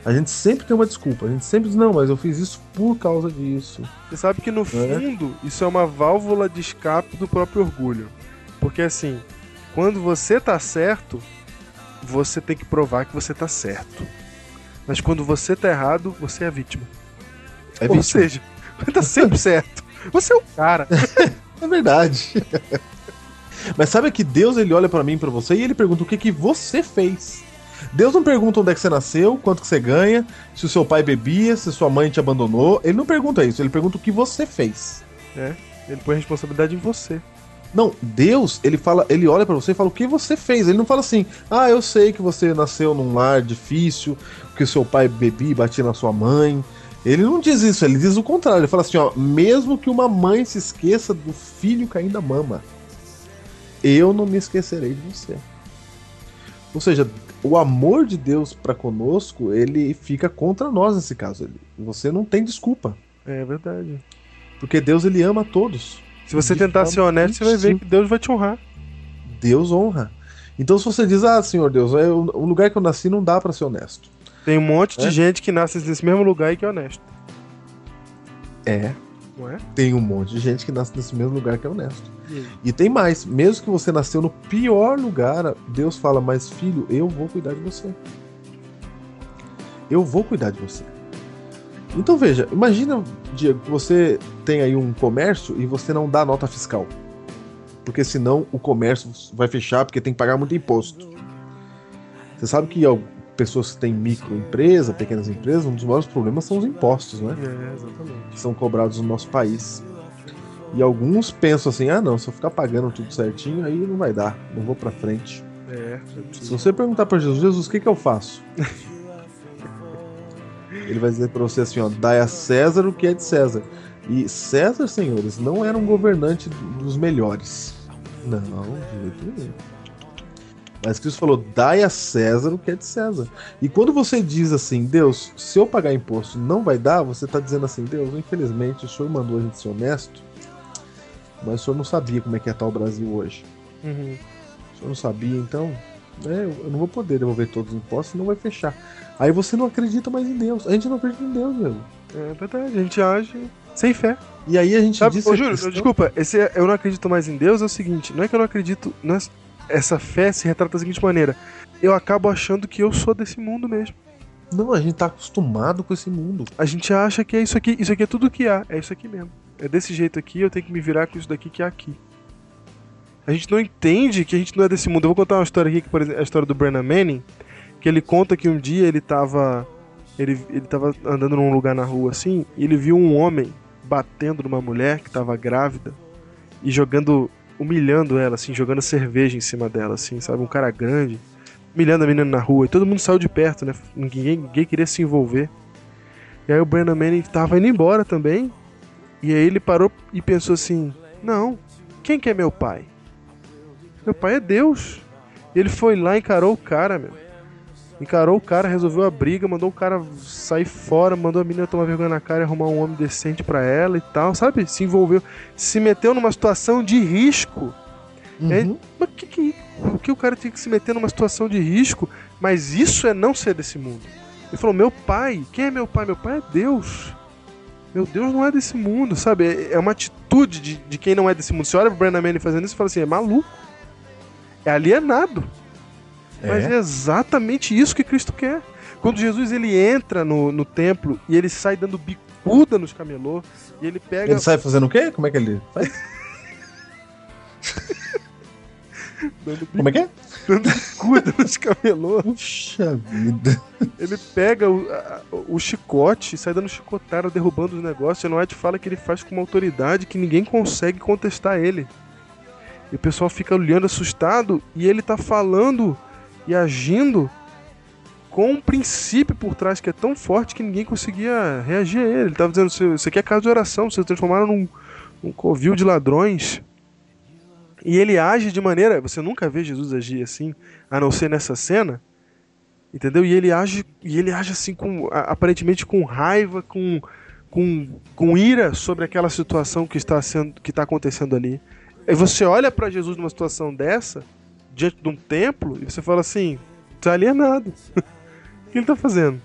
A gente sempre tem uma desculpa. A gente sempre diz, não, mas eu fiz isso por causa disso. Você sabe que no fundo isso é uma válvula de escape do próprio orgulho. Porque assim, quando você tá certo, você tem que provar que você tá certo. Mas quando você tá errado, você é a vítima. É Ou vítima. seja, você tá sempre certo. Você é o cara. É verdade. Mas sabe que Deus ele olha pra mim e pra você e ele pergunta o que que você fez. Deus não pergunta onde é que você nasceu, quanto que você ganha, se o seu pai bebia, se sua mãe te abandonou. Ele não pergunta isso, ele pergunta o que você fez. Ele põe a responsabilidade em você. Não, Deus, ele fala, ele olha pra você e fala o que você fez. Ele não fala assim: "Ah, eu sei que você nasceu num lar difícil, que o seu pai bebia e batia na sua mãe". Ele não diz isso, ele diz o contrário. Ele fala assim, ó, mesmo que uma mãe se esqueça do filho que ainda mama, eu não me esquecerei de você. Ou seja, o amor de Deus para conosco, ele fica contra nós nesse caso. Você não tem desculpa. É verdade. Porque Deus ele ama todos. Se você tentar ser honesto, você vai ver que Deus vai te honrar. Deus honra. Então se você diz, ah, Senhor Deus, é o lugar que eu nasci não dá para ser honesto. Tem um monte é? de gente que nasce nesse mesmo lugar e que é honesto. É. É? Tem um monte de gente que nasce nesse mesmo lugar que é honesto. E, e tem mais, mesmo que você nasceu no pior lugar, Deus fala, mas filho, eu vou cuidar de você. Eu vou cuidar de você. Então veja, imagina, Diego, que você tem aí um comércio e você não dá nota fiscal. Porque senão o comércio vai fechar porque tem que pagar muito imposto. Você sabe que pessoas que têm microempresa, pequenas empresas, um dos maiores problemas são os impostos, né? É, exatamente. Que são cobrados no nosso país. E alguns pensam assim: ah, não, se eu ficar pagando tudo certinho, aí não vai dar, não vou para frente. É, se você perguntar para Jesus, Jesus, o que, que eu faço? Ele vai dizer para você assim: ó, dai a César o que é de César. E César, senhores, não era um governante dos melhores. Não, de jeito nenhum. Mas Cristo falou: dai a César o que é de César. E quando você diz assim, Deus, se eu pagar imposto não vai dar, você está dizendo assim, Deus, infelizmente o Senhor mandou a gente ser honesto, mas o Senhor não sabia como é que ia estar o Brasil hoje. Uhum. O Senhor não sabia, então é, eu não vou poder devolver todos os impostos, não vai fechar. Aí você não acredita mais em Deus. A gente não acredita em Deus mesmo. É verdade, a gente age sem fé. E aí a gente Sabe, diz. Ô, Júlio, questão... desculpa, esse é, eu não acredito mais em Deus é o seguinte: não é que eu não acredito. Não é, essa fé se retrata da seguinte maneira: eu acabo achando que eu sou desse mundo mesmo. Não, a gente tá acostumado com esse mundo. A gente acha que é isso aqui, isso aqui é tudo que há, é isso aqui mesmo. É desse jeito aqui, eu tenho que me virar com isso daqui que é aqui. A gente não entende que a gente não é desse mundo. Eu vou contar uma história aqui, que, por exemplo, é a história do Brennan Manning, que ele conta que um dia ele tava. Ele, ele tava andando num lugar na rua assim, e ele viu um homem batendo numa mulher que tava grávida e jogando humilhando ela, assim, jogando cerveja em cima dela, assim, sabe? Um cara grande, humilhando a menina na rua. E todo mundo saiu de perto, né? Ninguém, ninguém queria se envolver. E aí o Brandon Manning tava indo embora também. E aí ele parou e pensou assim: Não, quem que é meu pai? Meu pai é Deus. E ele foi lá encarou o cara, meu encarou o cara, resolveu a briga, mandou o cara sair fora, mandou a menina tomar vergonha na cara e arrumar um homem decente para ela e tal, sabe? Se envolveu, se meteu numa situação de risco. Uhum. É, mas que, que, que o cara tinha que se meter numa situação de risco? Mas isso é não ser desse mundo. Ele falou: Meu pai, quem é meu pai? Meu pai é Deus. Meu Deus não é desse mundo, sabe? É, é uma atitude de, de quem não é desse mundo. Você olha pro Brandon Manning fazendo isso e fala assim: é maluco. É alienado. É. Mas é exatamente isso que Cristo quer. Quando Jesus ele entra no, no templo e ele sai dando bicuda nos camelô, e ele pega. Ele sai fazendo o quê? Como é que ele faz? Como é que é? Dando bicuda nos camelô. Puxa vida. Ele pega o, a, o chicote, sai dando chicotada, derrubando os negócios. E Noé fala que ele faz com uma autoridade que ninguém consegue contestar ele. E o pessoal fica olhando assustado e ele tá falando e agindo com um princípio por trás que é tão forte que ninguém conseguia reagir a ele. Ele estava dizendo: Isso aqui é casa de oração, vocês transformaram num, num covil de ladrões. E ele age de maneira. Você nunca vê Jesus agir assim, a não ser nessa cena. Entendeu? E ele age, e ele age assim, com, aparentemente com raiva, com, com, com ira sobre aquela situação que está, sendo, que está acontecendo ali. E você olha para Jesus numa situação dessa diante de um templo e você fala assim: tá alienado. o que ele tá fazendo?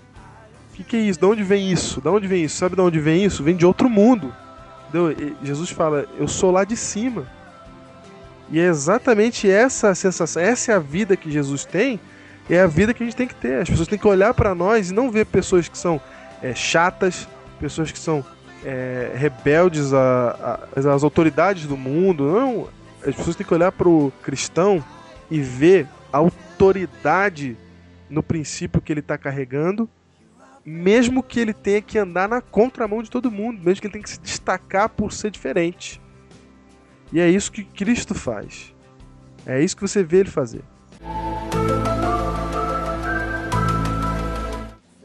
O que, que é isso? De onde vem isso? De onde vem isso? Sabe de onde vem isso? Vem de outro mundo. Entendeu? Jesus fala: Eu sou lá de cima. E é exatamente essa sensação, essa é a vida que Jesus tem, é a vida que a gente tem que ter. As pessoas têm que olhar para nós e não ver pessoas que são é, chatas, pessoas que são é, rebeldes às autoridades do mundo. Não, as pessoas têm que olhar para o cristão e ver a autoridade no princípio que ele está carregando, mesmo que ele tenha que andar na contramão de todo mundo, mesmo que ele tenha que se destacar por ser diferente. E é isso que Cristo faz. É isso que você vê ele fazer.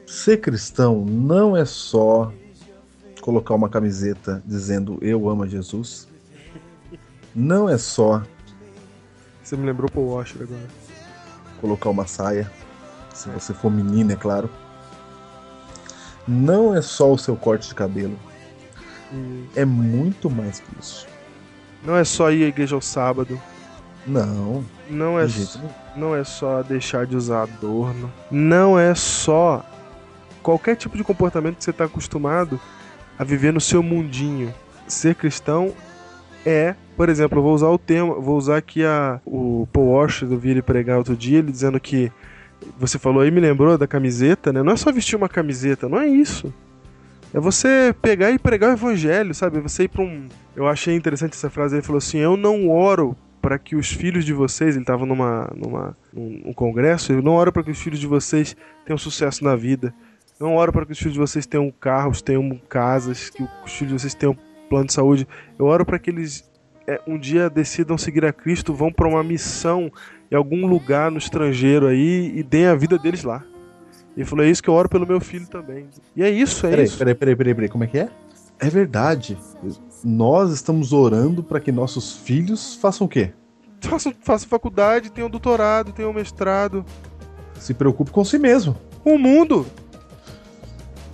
Ser cristão não é só colocar uma camiseta dizendo eu amo Jesus. Não é só Você me lembrou Paul Washer agora. Colocar uma saia. Se você for menina, é claro. Não é só o seu corte de cabelo. E É muito mais que isso. não é só ir à igreja ao sábado. Não, Não é, jeito não é só deixar de usar adorno. Não é só qualquer tipo de comportamento que você está acostumado a viver no seu mundinho. Ser cristão é, por exemplo, vou usar o tema, vou usar aqui a, o Paul Washer do vi ele pregar outro dia, ele dizendo que você falou aí, me lembrou da camiseta, né? Não é só vestir uma camiseta, não é isso. É você pegar e pregar o evangelho, sabe? Você ir pra um. Eu achei interessante essa frase. Ele falou assim: Eu não oro para que os filhos de vocês. Ele estava numa, numa, num, num congresso. Eu não oro para que os filhos de vocês tenham sucesso na vida. Não oro para que os filhos de vocês tenham carros, tenham casas, que os filhos de vocês tenham plano de saúde. Eu oro para que eles um dia decidam seguir a Cristo, vão para uma missão em algum lugar no estrangeiro aí e deem a vida deles lá. Ele falou: É isso que eu oro pelo meu filho também. E é isso, é Peraí, isso. peraí, peraí, peraí, peraí, como é que é? É verdade. Nós estamos orando para que nossos filhos façam o quê? Façam, façam faculdade, tenham doutorado, tenham mestrado. Se preocupe com si mesmo. O mundo.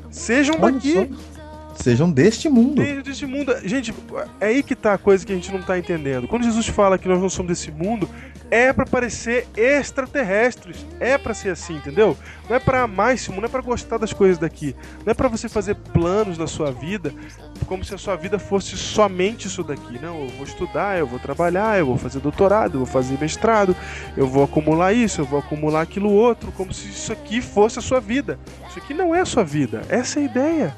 Sejam Olha daqui. só. Sejam deste mundo. Tem desse mundo. Gente, é aí que tá a coisa que a gente não tá entendendo. Quando Jesus fala que nós não somos desse mundo, é pra parecer extraterrestres. É pra ser assim, entendeu? Não é pra amar esse mundo, não é pra gostar das coisas daqui. Não é pra você fazer planos na sua vida como se a sua vida fosse somente isso daqui. Não, eu vou estudar, eu vou trabalhar, eu vou fazer doutorado, eu vou fazer mestrado, eu vou acumular isso, eu vou acumular aquilo outro, como se isso aqui fosse a sua vida. Isso aqui não é a sua vida. Essa é a ideia.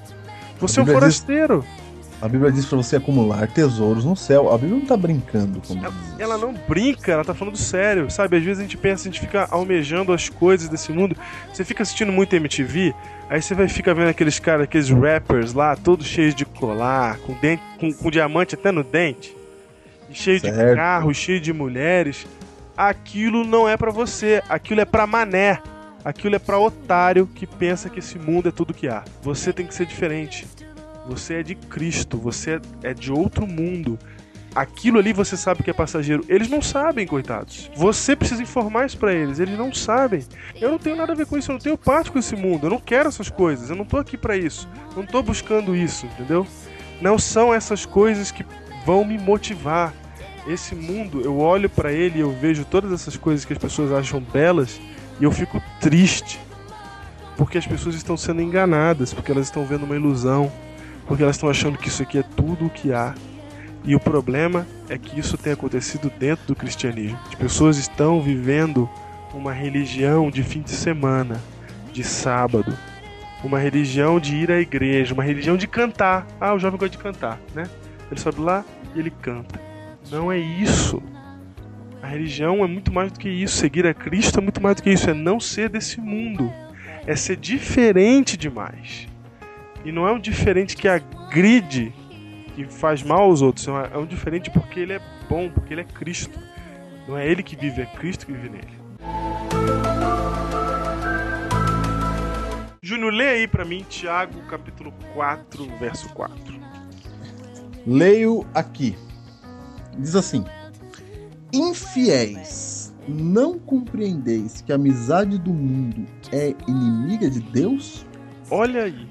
Você é um Bíblia diz- forasteiro. A Bíblia diz para você acumular tesouros no céu. A Bíblia não tá brincando com Ela, isso. ela não brinca, ela tá falando sério, sabe? Às vezes a gente pensa, a gente fica almejando as coisas desse mundo. Você fica assistindo muito MTV, aí você vai ficar vendo aqueles caras, aqueles rappers lá, todos cheios de colar, com, dente, com, com diamante até no dente, cheio de Certo. carros, cheio de mulheres. Aquilo não é pra você, aquilo é pra mané. Aquilo é pra otário que pensa que esse mundo é tudo que há. Você tem que ser diferente. Você é de Cristo, você é de outro mundo. Aquilo ali você sabe que é passageiro. Eles não sabem, coitados. Você precisa informar isso pra eles. Eles não sabem. Eu não tenho nada a ver com isso. Eu não tenho parte com esse mundo. Eu não quero essas coisas. Eu não tô aqui pra isso. Eu não tô buscando isso, entendeu? Não são essas coisas que vão me motivar. Esse mundo, eu olho pra ele e eu vejo todas essas coisas que as pessoas acham belas e eu fico triste. Porque as pessoas estão sendo enganadas, porque elas estão vendo uma ilusão, porque elas estão achando que isso aqui é tudo o que há. E o problema é que isso tem acontecido dentro do cristianismo. As pessoas estão vivendo uma religião de fim de semana, de sábado, uma religião de ir à igreja, uma religião de cantar. Ah, o jovem gosta de cantar, né? Ele sobe lá e ele canta. Não é isso. A religião é muito mais do que isso. Seguir a Cristo é muito mais do que isso. É não ser desse mundo. É ser diferente demais. E não é um diferente que agride, que faz mal aos outros. É um- É diferente porque ele é bom, porque ele é Cristo. Não é ele que vive, é Cristo que vive nele. Júnior, lê aí pra mim Tiago capítulo 4, verso 4. Leio aqui. Diz assim: Infiéis, não compreendeis que a amizade do mundo é inimiga de Deus? Olha aí.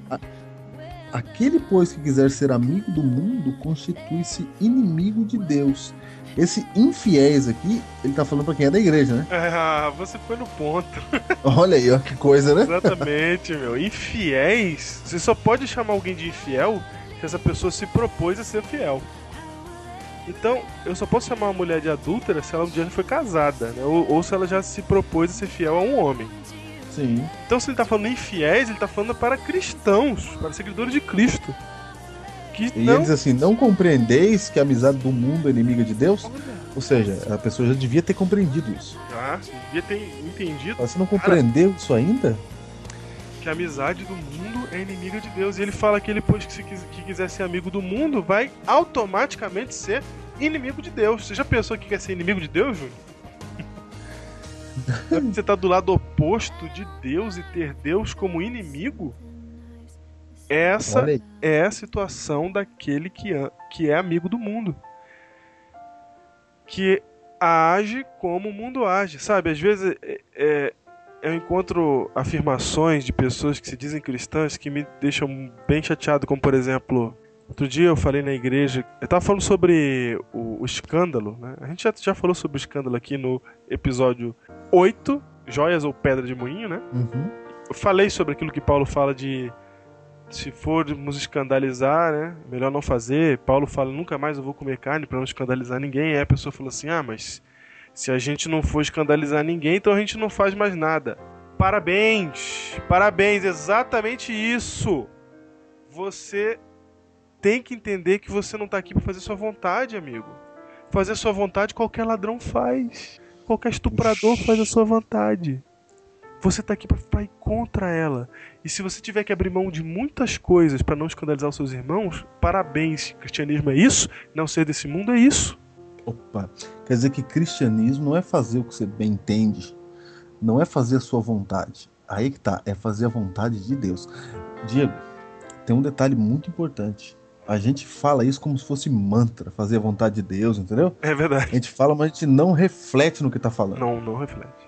Aquele, pois, que quiser ser amigo do mundo, constitui-se inimigo de Deus. Esse infiéis aqui, ele tá falando pra quem é da igreja, né? Ah, você foi no ponto. Olha aí, ó, que coisa, né? Exatamente, meu. Infiéis, você só pode chamar alguém de infiel se essa pessoa se propôs a ser fiel. Então, eu só posso chamar uma mulher de adúltera se ela um dia já foi casada, né? Ou, ou se ela já se propôs a ser fiel a um homem. Sim. Então, se ele tá falando infiéis, ele tá falando para cristãos, para seguidores de Cristo. Que E não. ele diz assim: Não compreendeis que a amizade do mundo é inimiga de Deus? Ou seja, a pessoa já devia ter compreendido isso. Ah, você devia ter entendido Mas você não compreendeu isso ainda? Que a amizade do mundo é inimiga de Deus. E ele fala que ele, pois que, se que quiser ser amigo do mundo, vai automaticamente ser inimigo de Deus. Você já pensou que quer ser inimigo de Deus, Júnior? Você tá do lado oposto de Deus e ter Deus como inimigo? Essa é a situação daquele que, que é amigo do mundo. Que age como o mundo age, sabe? Às vezes é, é, eu encontro afirmações de pessoas que se dizem cristãs que me deixam bem chateado, como por exemplo, outro dia eu falei na igreja, eu tava falando sobre o, o escândalo, né? A gente já, já falou sobre o escândalo aqui no episódio 8, Joias ou Pedra de Moinho, né? Uhum. Eu falei sobre aquilo que Paulo fala de se formos escandalizar, né? Melhor não fazer. Paulo fala, nunca mais eu vou comer carne para não escandalizar ninguém. Aí a pessoa falou assim: ah, mas se a gente não for escandalizar ninguém, então a gente não faz mais nada. Parabéns! Parabéns, exatamente isso! Você tem que entender que você não está aqui para fazer sua vontade, amigo. Fazer sua vontade qualquer ladrão faz. Qualquer estuprador faz a sua vontade. Você está aqui para ir contra ela. E se você tiver que abrir mão de muitas coisas para não escandalizar os seus irmãos, parabéns. Cristianismo é isso? Não ser desse mundo é isso. Opa, quer dizer que cristianismo não é fazer o que você bem entende, não é fazer a sua vontade. Aí que tá, é fazer a vontade de Deus. Diego, tem um detalhe muito importante. A gente fala isso como se fosse mantra, fazer a vontade de Deus, entendeu? É verdade. A gente fala, mas a gente não reflete no que tá falando. Não, não reflete.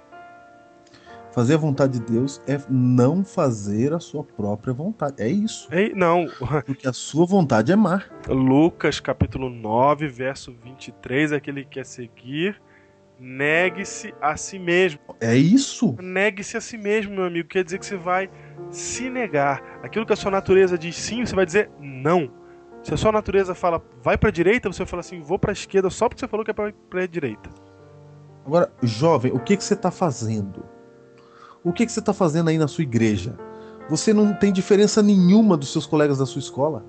Fazer a vontade de Deus é não fazer a sua própria vontade. É isso. Ei, não. Porque a sua vontade é má. Lucas capítulo 9, verso 23, aquele que quer seguir, negue-se a si mesmo. É isso. Negue-se a si mesmo, meu amigo. Quer dizer que você vai se negar. Aquilo que a sua natureza diz sim, você vai dizer não. Se a sua natureza fala vai para a direita, você vai falar assim, vou para a esquerda só porque você falou que é para a direita. Agora, jovem, o que, que você está fazendo? O que, que você está fazendo aí na sua igreja? Você não tem diferença nenhuma dos seus colegas da sua escola.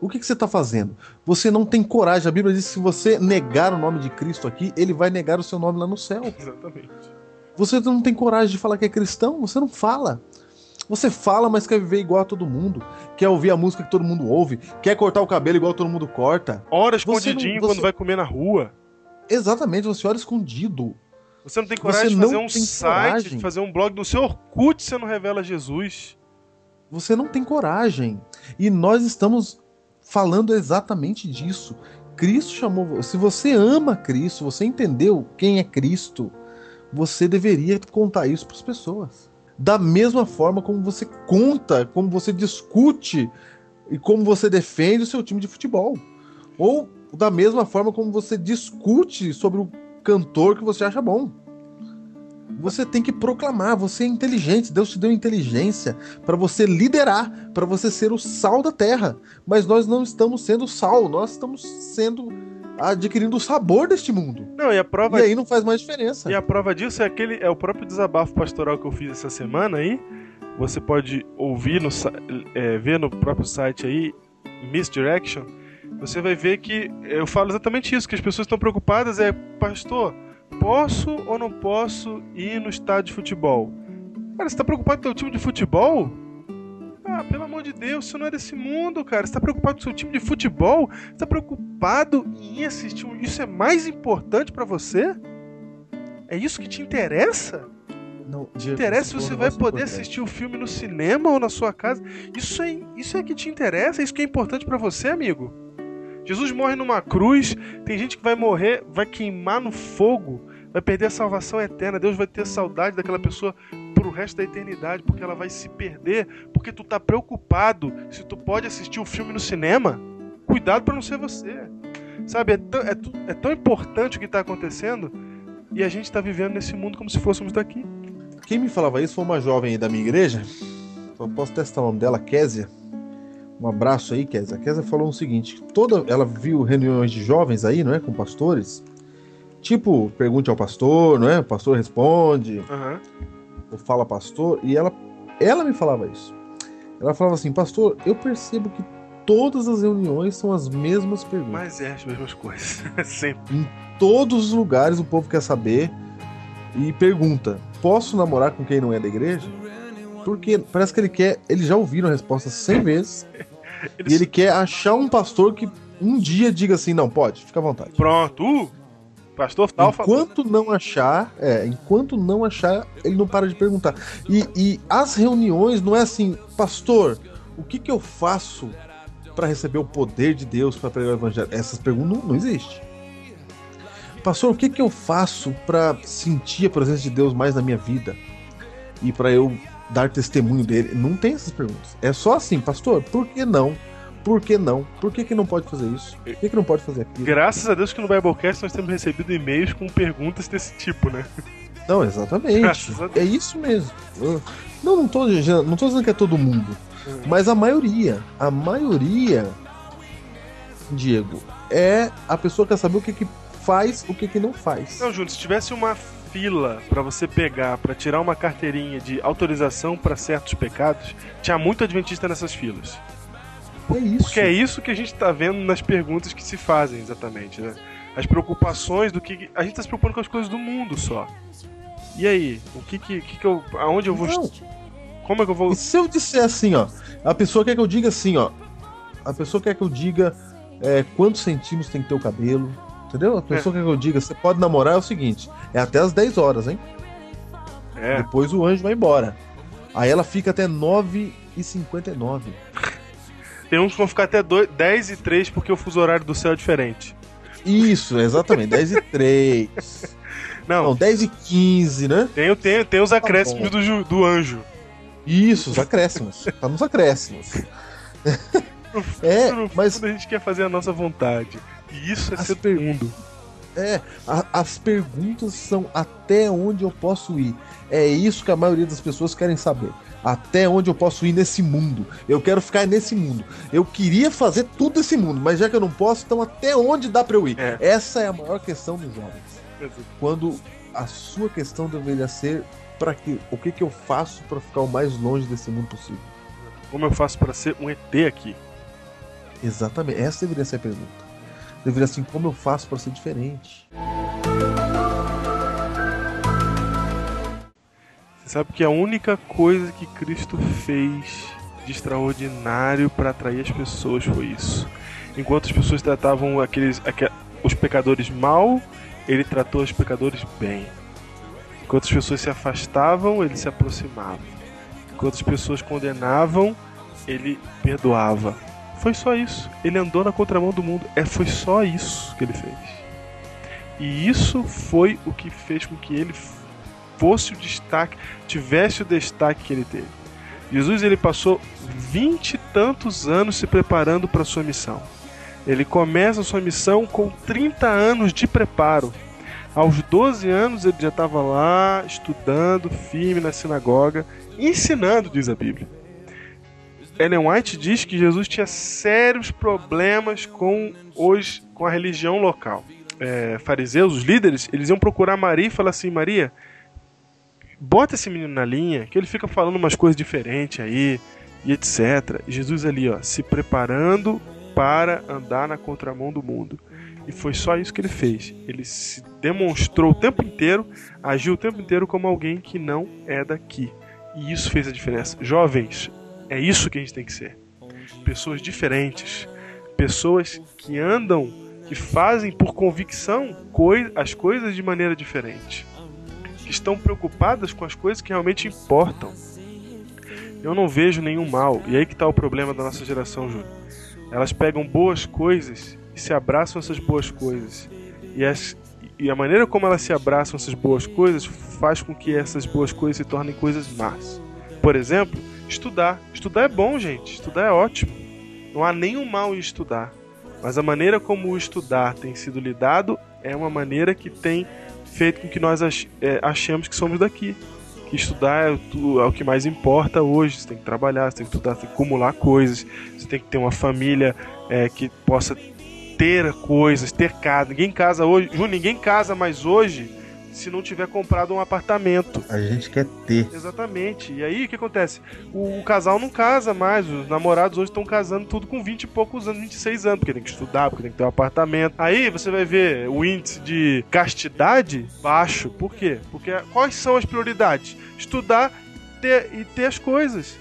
O que, que você está fazendo? Você não tem coragem. A Bíblia diz que se você negar o nome de Cristo aqui, ele vai negar o seu nome lá no céu. Exatamente. Você não tem coragem de falar que é cristão? Você não fala. Você fala, mas quer viver igual a todo mundo. Quer ouvir a música que todo mundo ouve. Quer cortar o cabelo igual todo mundo corta. Ora escondidinho você... quando vai comer na rua. Exatamente, você ora escondido. Você não tem coragem você de fazer um site, coragem. de fazer um blog no seu Orkut, você não revela Jesus. Você não tem coragem. E nós estamos falando exatamente disso. Cristo chamou. Se você ama Cristo, você entendeu quem é Cristo, você deveria contar isso para as pessoas. Da mesma forma como você conta, como você discute e como você defende o seu time de futebol. Ou da mesma forma como você discute sobre o cantor que você acha bom. Você tem que proclamar, você é inteligente, Deus te deu inteligência para você liderar, para você ser o sal da terra. Mas nós não estamos sendo sal, nós estamos sendo adquirindo o sabor deste mundo. Não, e a prova E aí não faz mais diferença. E a prova disso é aquele é o próprio desabafo pastoral que eu fiz essa semana aí. Você pode ouvir no é, ver no próprio site aí Misdirection você vai ver que eu falo exatamente isso, que as pessoas estão preocupadas é, pastor, posso ou não posso ir no estádio de futebol? Cara, você está preocupado com o time de futebol? Ah, pelo amor de Deus, você não é desse mundo, cara. Você tá preocupado com o seu time de futebol? Você tá preocupado em ir assistir? Isso é mais importante para você? É isso que te interessa? Não, te interessa se você vai poder importante. assistir o filme no cinema ou na sua casa? Isso é, isso é que te interessa? É isso que é importante para você, amigo? Jesus morre numa cruz, tem gente que vai morrer, vai queimar no fogo, vai perder a salvação eterna. Deus vai ter saudade daquela pessoa pro resto da eternidade, porque ela vai se perder, porque tu tá preocupado se tu pode assistir o filme no cinema. Cuidado para não ser você. Sabe, é tão, é, é tão importante o que está acontecendo e a gente está vivendo nesse mundo como se fôssemos daqui. Quem me falava isso foi uma jovem da minha igreja. Eu posso testar o nome dela, Késia. Um abraço aí, Kézia. A Kézia falou o seguinte: toda, ela viu reuniões de jovens aí, não é? Com pastores. Tipo, pergunte ao pastor, não é? O pastor responde. Uhum. Ou fala pastor. E ela, ela me falava isso. Ela falava assim, pastor, eu percebo que todas as reuniões são as mesmas perguntas. Mas é as mesmas coisas. Sempre. Em todos os lugares o povo quer saber e pergunta: posso namorar com quem não é da igreja? Porque parece que ele quer. Eles já ouviram a resposta 100 vezes. Eles... E ele quer achar um pastor que um dia diga assim: não, pode, fica à vontade. Pronto. Uh, pastor tal Enquanto não achar, é, enquanto não achar, ele não para de perguntar. E, e as reuniões não é assim, pastor, o que, que eu faço para receber o poder de Deus para pregar o evangelho? Essas perguntas não, não existem. pastor, o que que eu faço para sentir a presença de Deus mais na minha vida e para eu dar testemunho dele? Não tem essas perguntas. É só assim, pastor, por que não? Por que não? Por que, que não pode fazer isso? Por que, que não pode fazer aquilo? Graças a Deus que no Biblecast nós temos recebido e-mails com perguntas desse tipo, né? Não, exatamente. É isso mesmo. Não, não tô, não tô dizendo que é todo mundo. Hum. Mas a maioria, a maioria, Diego, é a pessoa que quer saber o que, que faz, o que, que não faz. Não, Júlio, se tivesse uma fila para você pegar para tirar uma carteirinha de autorização para certos pecados, tinha muito adventista nessas filas. É isso. Porque é isso que a gente está vendo nas perguntas que se fazem, exatamente, né? As preocupações do que. A gente está se preocupando com as coisas do mundo só. E aí? O que que, que, que eu. Aonde eu vou. Não. Como é que eu vou. E se eu disser assim, ó? A pessoa quer que eu diga assim, ó. A pessoa quer que eu diga é, quantos centímetros tem que ter o cabelo. Entendeu? A pessoa é. que eu diga, você pode namorar é o seguinte: é até as 10 horas, hein? É. Depois o anjo vai embora. Aí ela fica até 9h59. Tem uns que vão ficar até 10 e 3 porque o fuso horário do céu é diferente. Isso, exatamente, 10 e 3. Não, Não 10 e 15, né? Tem, tem, tem os tá acréscimos tá do, do anjo. Isso, os acréscimos. tá nos acréscimos. é, mas a gente quer fazer a nossa vontade. E isso é ser per... mundo. É, a, as perguntas são até onde eu posso ir. É isso que a maioria das pessoas querem saber até onde eu posso ir nesse mundo. Eu quero ficar nesse mundo. Eu queria fazer tudo esse mundo, mas já que eu não posso, então até onde dá para eu ir? É. Essa é a maior questão dos jovens. Quando a sua questão deveria ser para que o que, que eu faço para ficar o mais longe desse mundo possível? Como eu faço para ser um ET aqui? Exatamente, essa deveria ser a pergunta. Deveria assim, como eu faço para ser diferente? Sabe que a única coisa que Cristo fez de extraordinário para atrair as pessoas foi isso. Enquanto as pessoas tratavam aqueles, os pecadores mal, ele tratou os pecadores bem. Enquanto as pessoas se afastavam, ele se aproximava. Enquanto as pessoas condenavam, ele perdoava. Foi só isso. Ele andou na contramão do mundo. É, foi só isso que ele fez. E isso foi o que fez com que ele fosse o destaque, tivesse o destaque que ele teve. Jesus ele passou vinte e tantos anos se preparando para sua missão. Ele começa a sua missão com 30 anos de preparo. Aos 12 anos ele já estava lá estudando firme na sinagoga, ensinando, diz a Bíblia. Ellen White diz que Jesus tinha sérios problemas com os com a religião local. É, fariseus, os líderes, eles iam procurar Maria e falar assim: Maria, bota esse menino na linha, que ele fica falando umas coisas diferentes aí, e etc. Jesus ali, ó, se preparando para andar na contramão do mundo. E foi só isso que ele fez. Ele se demonstrou o tempo inteiro, agiu o tempo inteiro como alguém que não é daqui. E isso fez a diferença. Jovens, é isso que a gente tem que ser. Pessoas diferentes, pessoas que andam, que fazem por convicção as coisas de maneira diferente que estão preocupadas com as coisas que realmente importam. Eu não vejo nenhum mal, e aí que está o problema da nossa geração, Júnior. Elas pegam boas coisas e se abraçam essas boas coisas. E, as, e a maneira como elas se abraçam essas boas coisas faz com que essas boas coisas se tornem coisas más. Por exemplo, estudar. Estudar é bom, gente. Estudar é ótimo. Não há nenhum mal em estudar. Mas a maneira como o estudar tem sido lidado é uma maneira que tem feito com que nós é, achemos que somos daqui. Que estudar é o, é o, que mais importa hoje. Você tem que trabalhar, você tem que estudar, tem que acumular coisas, você tem que ter uma família é, que possa ter coisas, ter casa. Ninguém casa hoje. Ju, ninguém casa mais hoje se não tiver comprado um apartamento. A gente quer ter. Exatamente. E aí o que acontece? O, o casal não casa mais, os namorados hoje estão casando tudo com 20 e poucos anos, 26 anos, porque tem que estudar, porque tem que ter um apartamento. Aí você vai ver o índice de castidade baixo. Por quê? Porque quais são as prioridades? Estudar ter, e ter as coisas.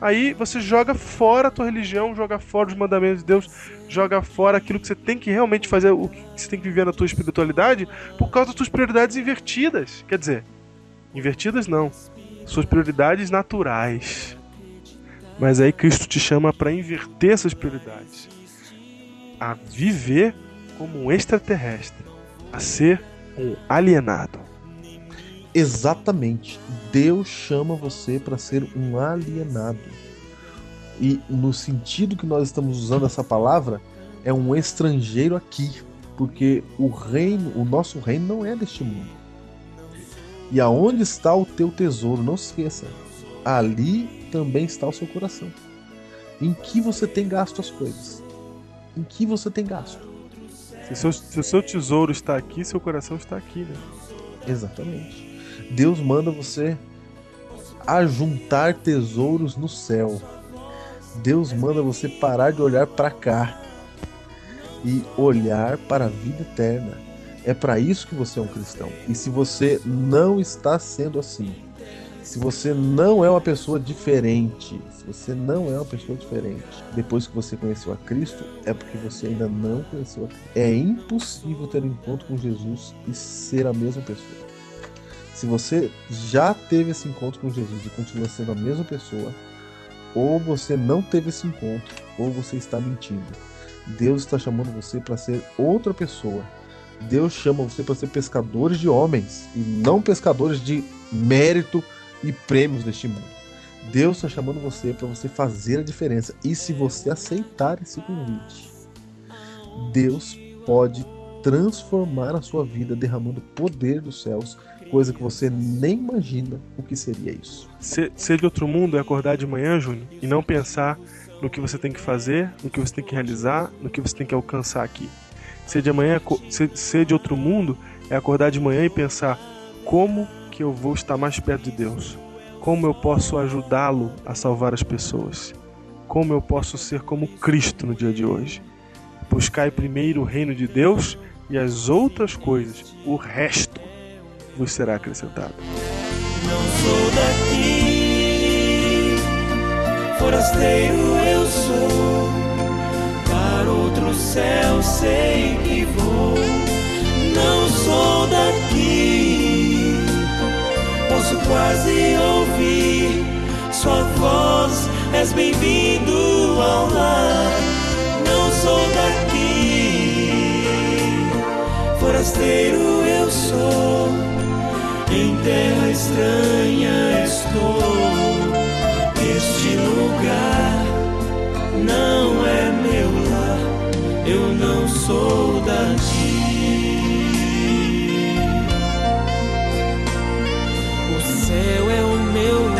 Aí você joga fora a tua religião, joga fora os mandamentos de Deus, joga fora aquilo que você tem que realmente fazer, o que você tem que viver na tua espiritualidade, por causa das tuas prioridades invertidas. Quer dizer, invertidas não, suas prioridades naturais. Mas aí Cristo te chama para inverter essas prioridades, a viver como um extraterrestre, a ser um alienado. Exatamente. Deus chama você para ser um alienado. E no sentido que nós estamos usando essa palavra, é um estrangeiro aqui, porque o reino, o nosso reino não é deste mundo. E aonde está o teu tesouro? Não se esqueça. Ali também está o seu coração. Em que você tem gasto as coisas? Em que você tem gasto? Se, seu, se o seu tesouro está aqui, seu coração está aqui, né? Exatamente. Deus manda você ajuntar tesouros no céu. Deus manda você parar de olhar para cá e olhar para a vida eterna. É para isso que você é um cristão. E se você não está sendo assim, se você não é uma pessoa diferente, se você não é uma pessoa diferente, depois que você conheceu a Cristo, é porque você ainda não conheceu a Cristo. É impossível ter um encontro com Jesus e ser a mesma pessoa. Se você já teve esse encontro com Jesus e continua sendo a mesma pessoa, ou você não teve esse encontro, ou você está mentindo. Deus está chamando você para ser outra pessoa. Deus chama você para ser pescadores de homens e não pescadores de mérito e prêmios deste mundo. Deus está chamando você para você fazer a diferença. E se você aceitar esse convite, Deus pode transformar a sua vida derramando poder dos céus, coisa que você nem imagina o que seria isso. Ser, ser de outro mundo é acordar de manhã, Júnior, e não pensar no que você tem que fazer, no que você tem que realizar, no que você tem que alcançar aqui. Ser de amanhã, ser, ser de outro mundo é acordar de manhã e pensar como que eu vou estar mais perto de Deus? Como eu posso ajudá-lo a salvar as pessoas? Como eu posso ser como Cristo no dia de hoje? Buscai primeiro o reino de Deus e as outras coisas, o resto, vos será acrescentado. Não sou daqui, forasteiro eu sou, para outro céu sei que vou. Não sou daqui, posso quase ouvir sua voz. És bem-vindo ao lar. Não sou daqui, forasteiro eu sou. Em terra estranha estou, este lugar não é meu lar, eu não sou daqui. O céu é o meu lar.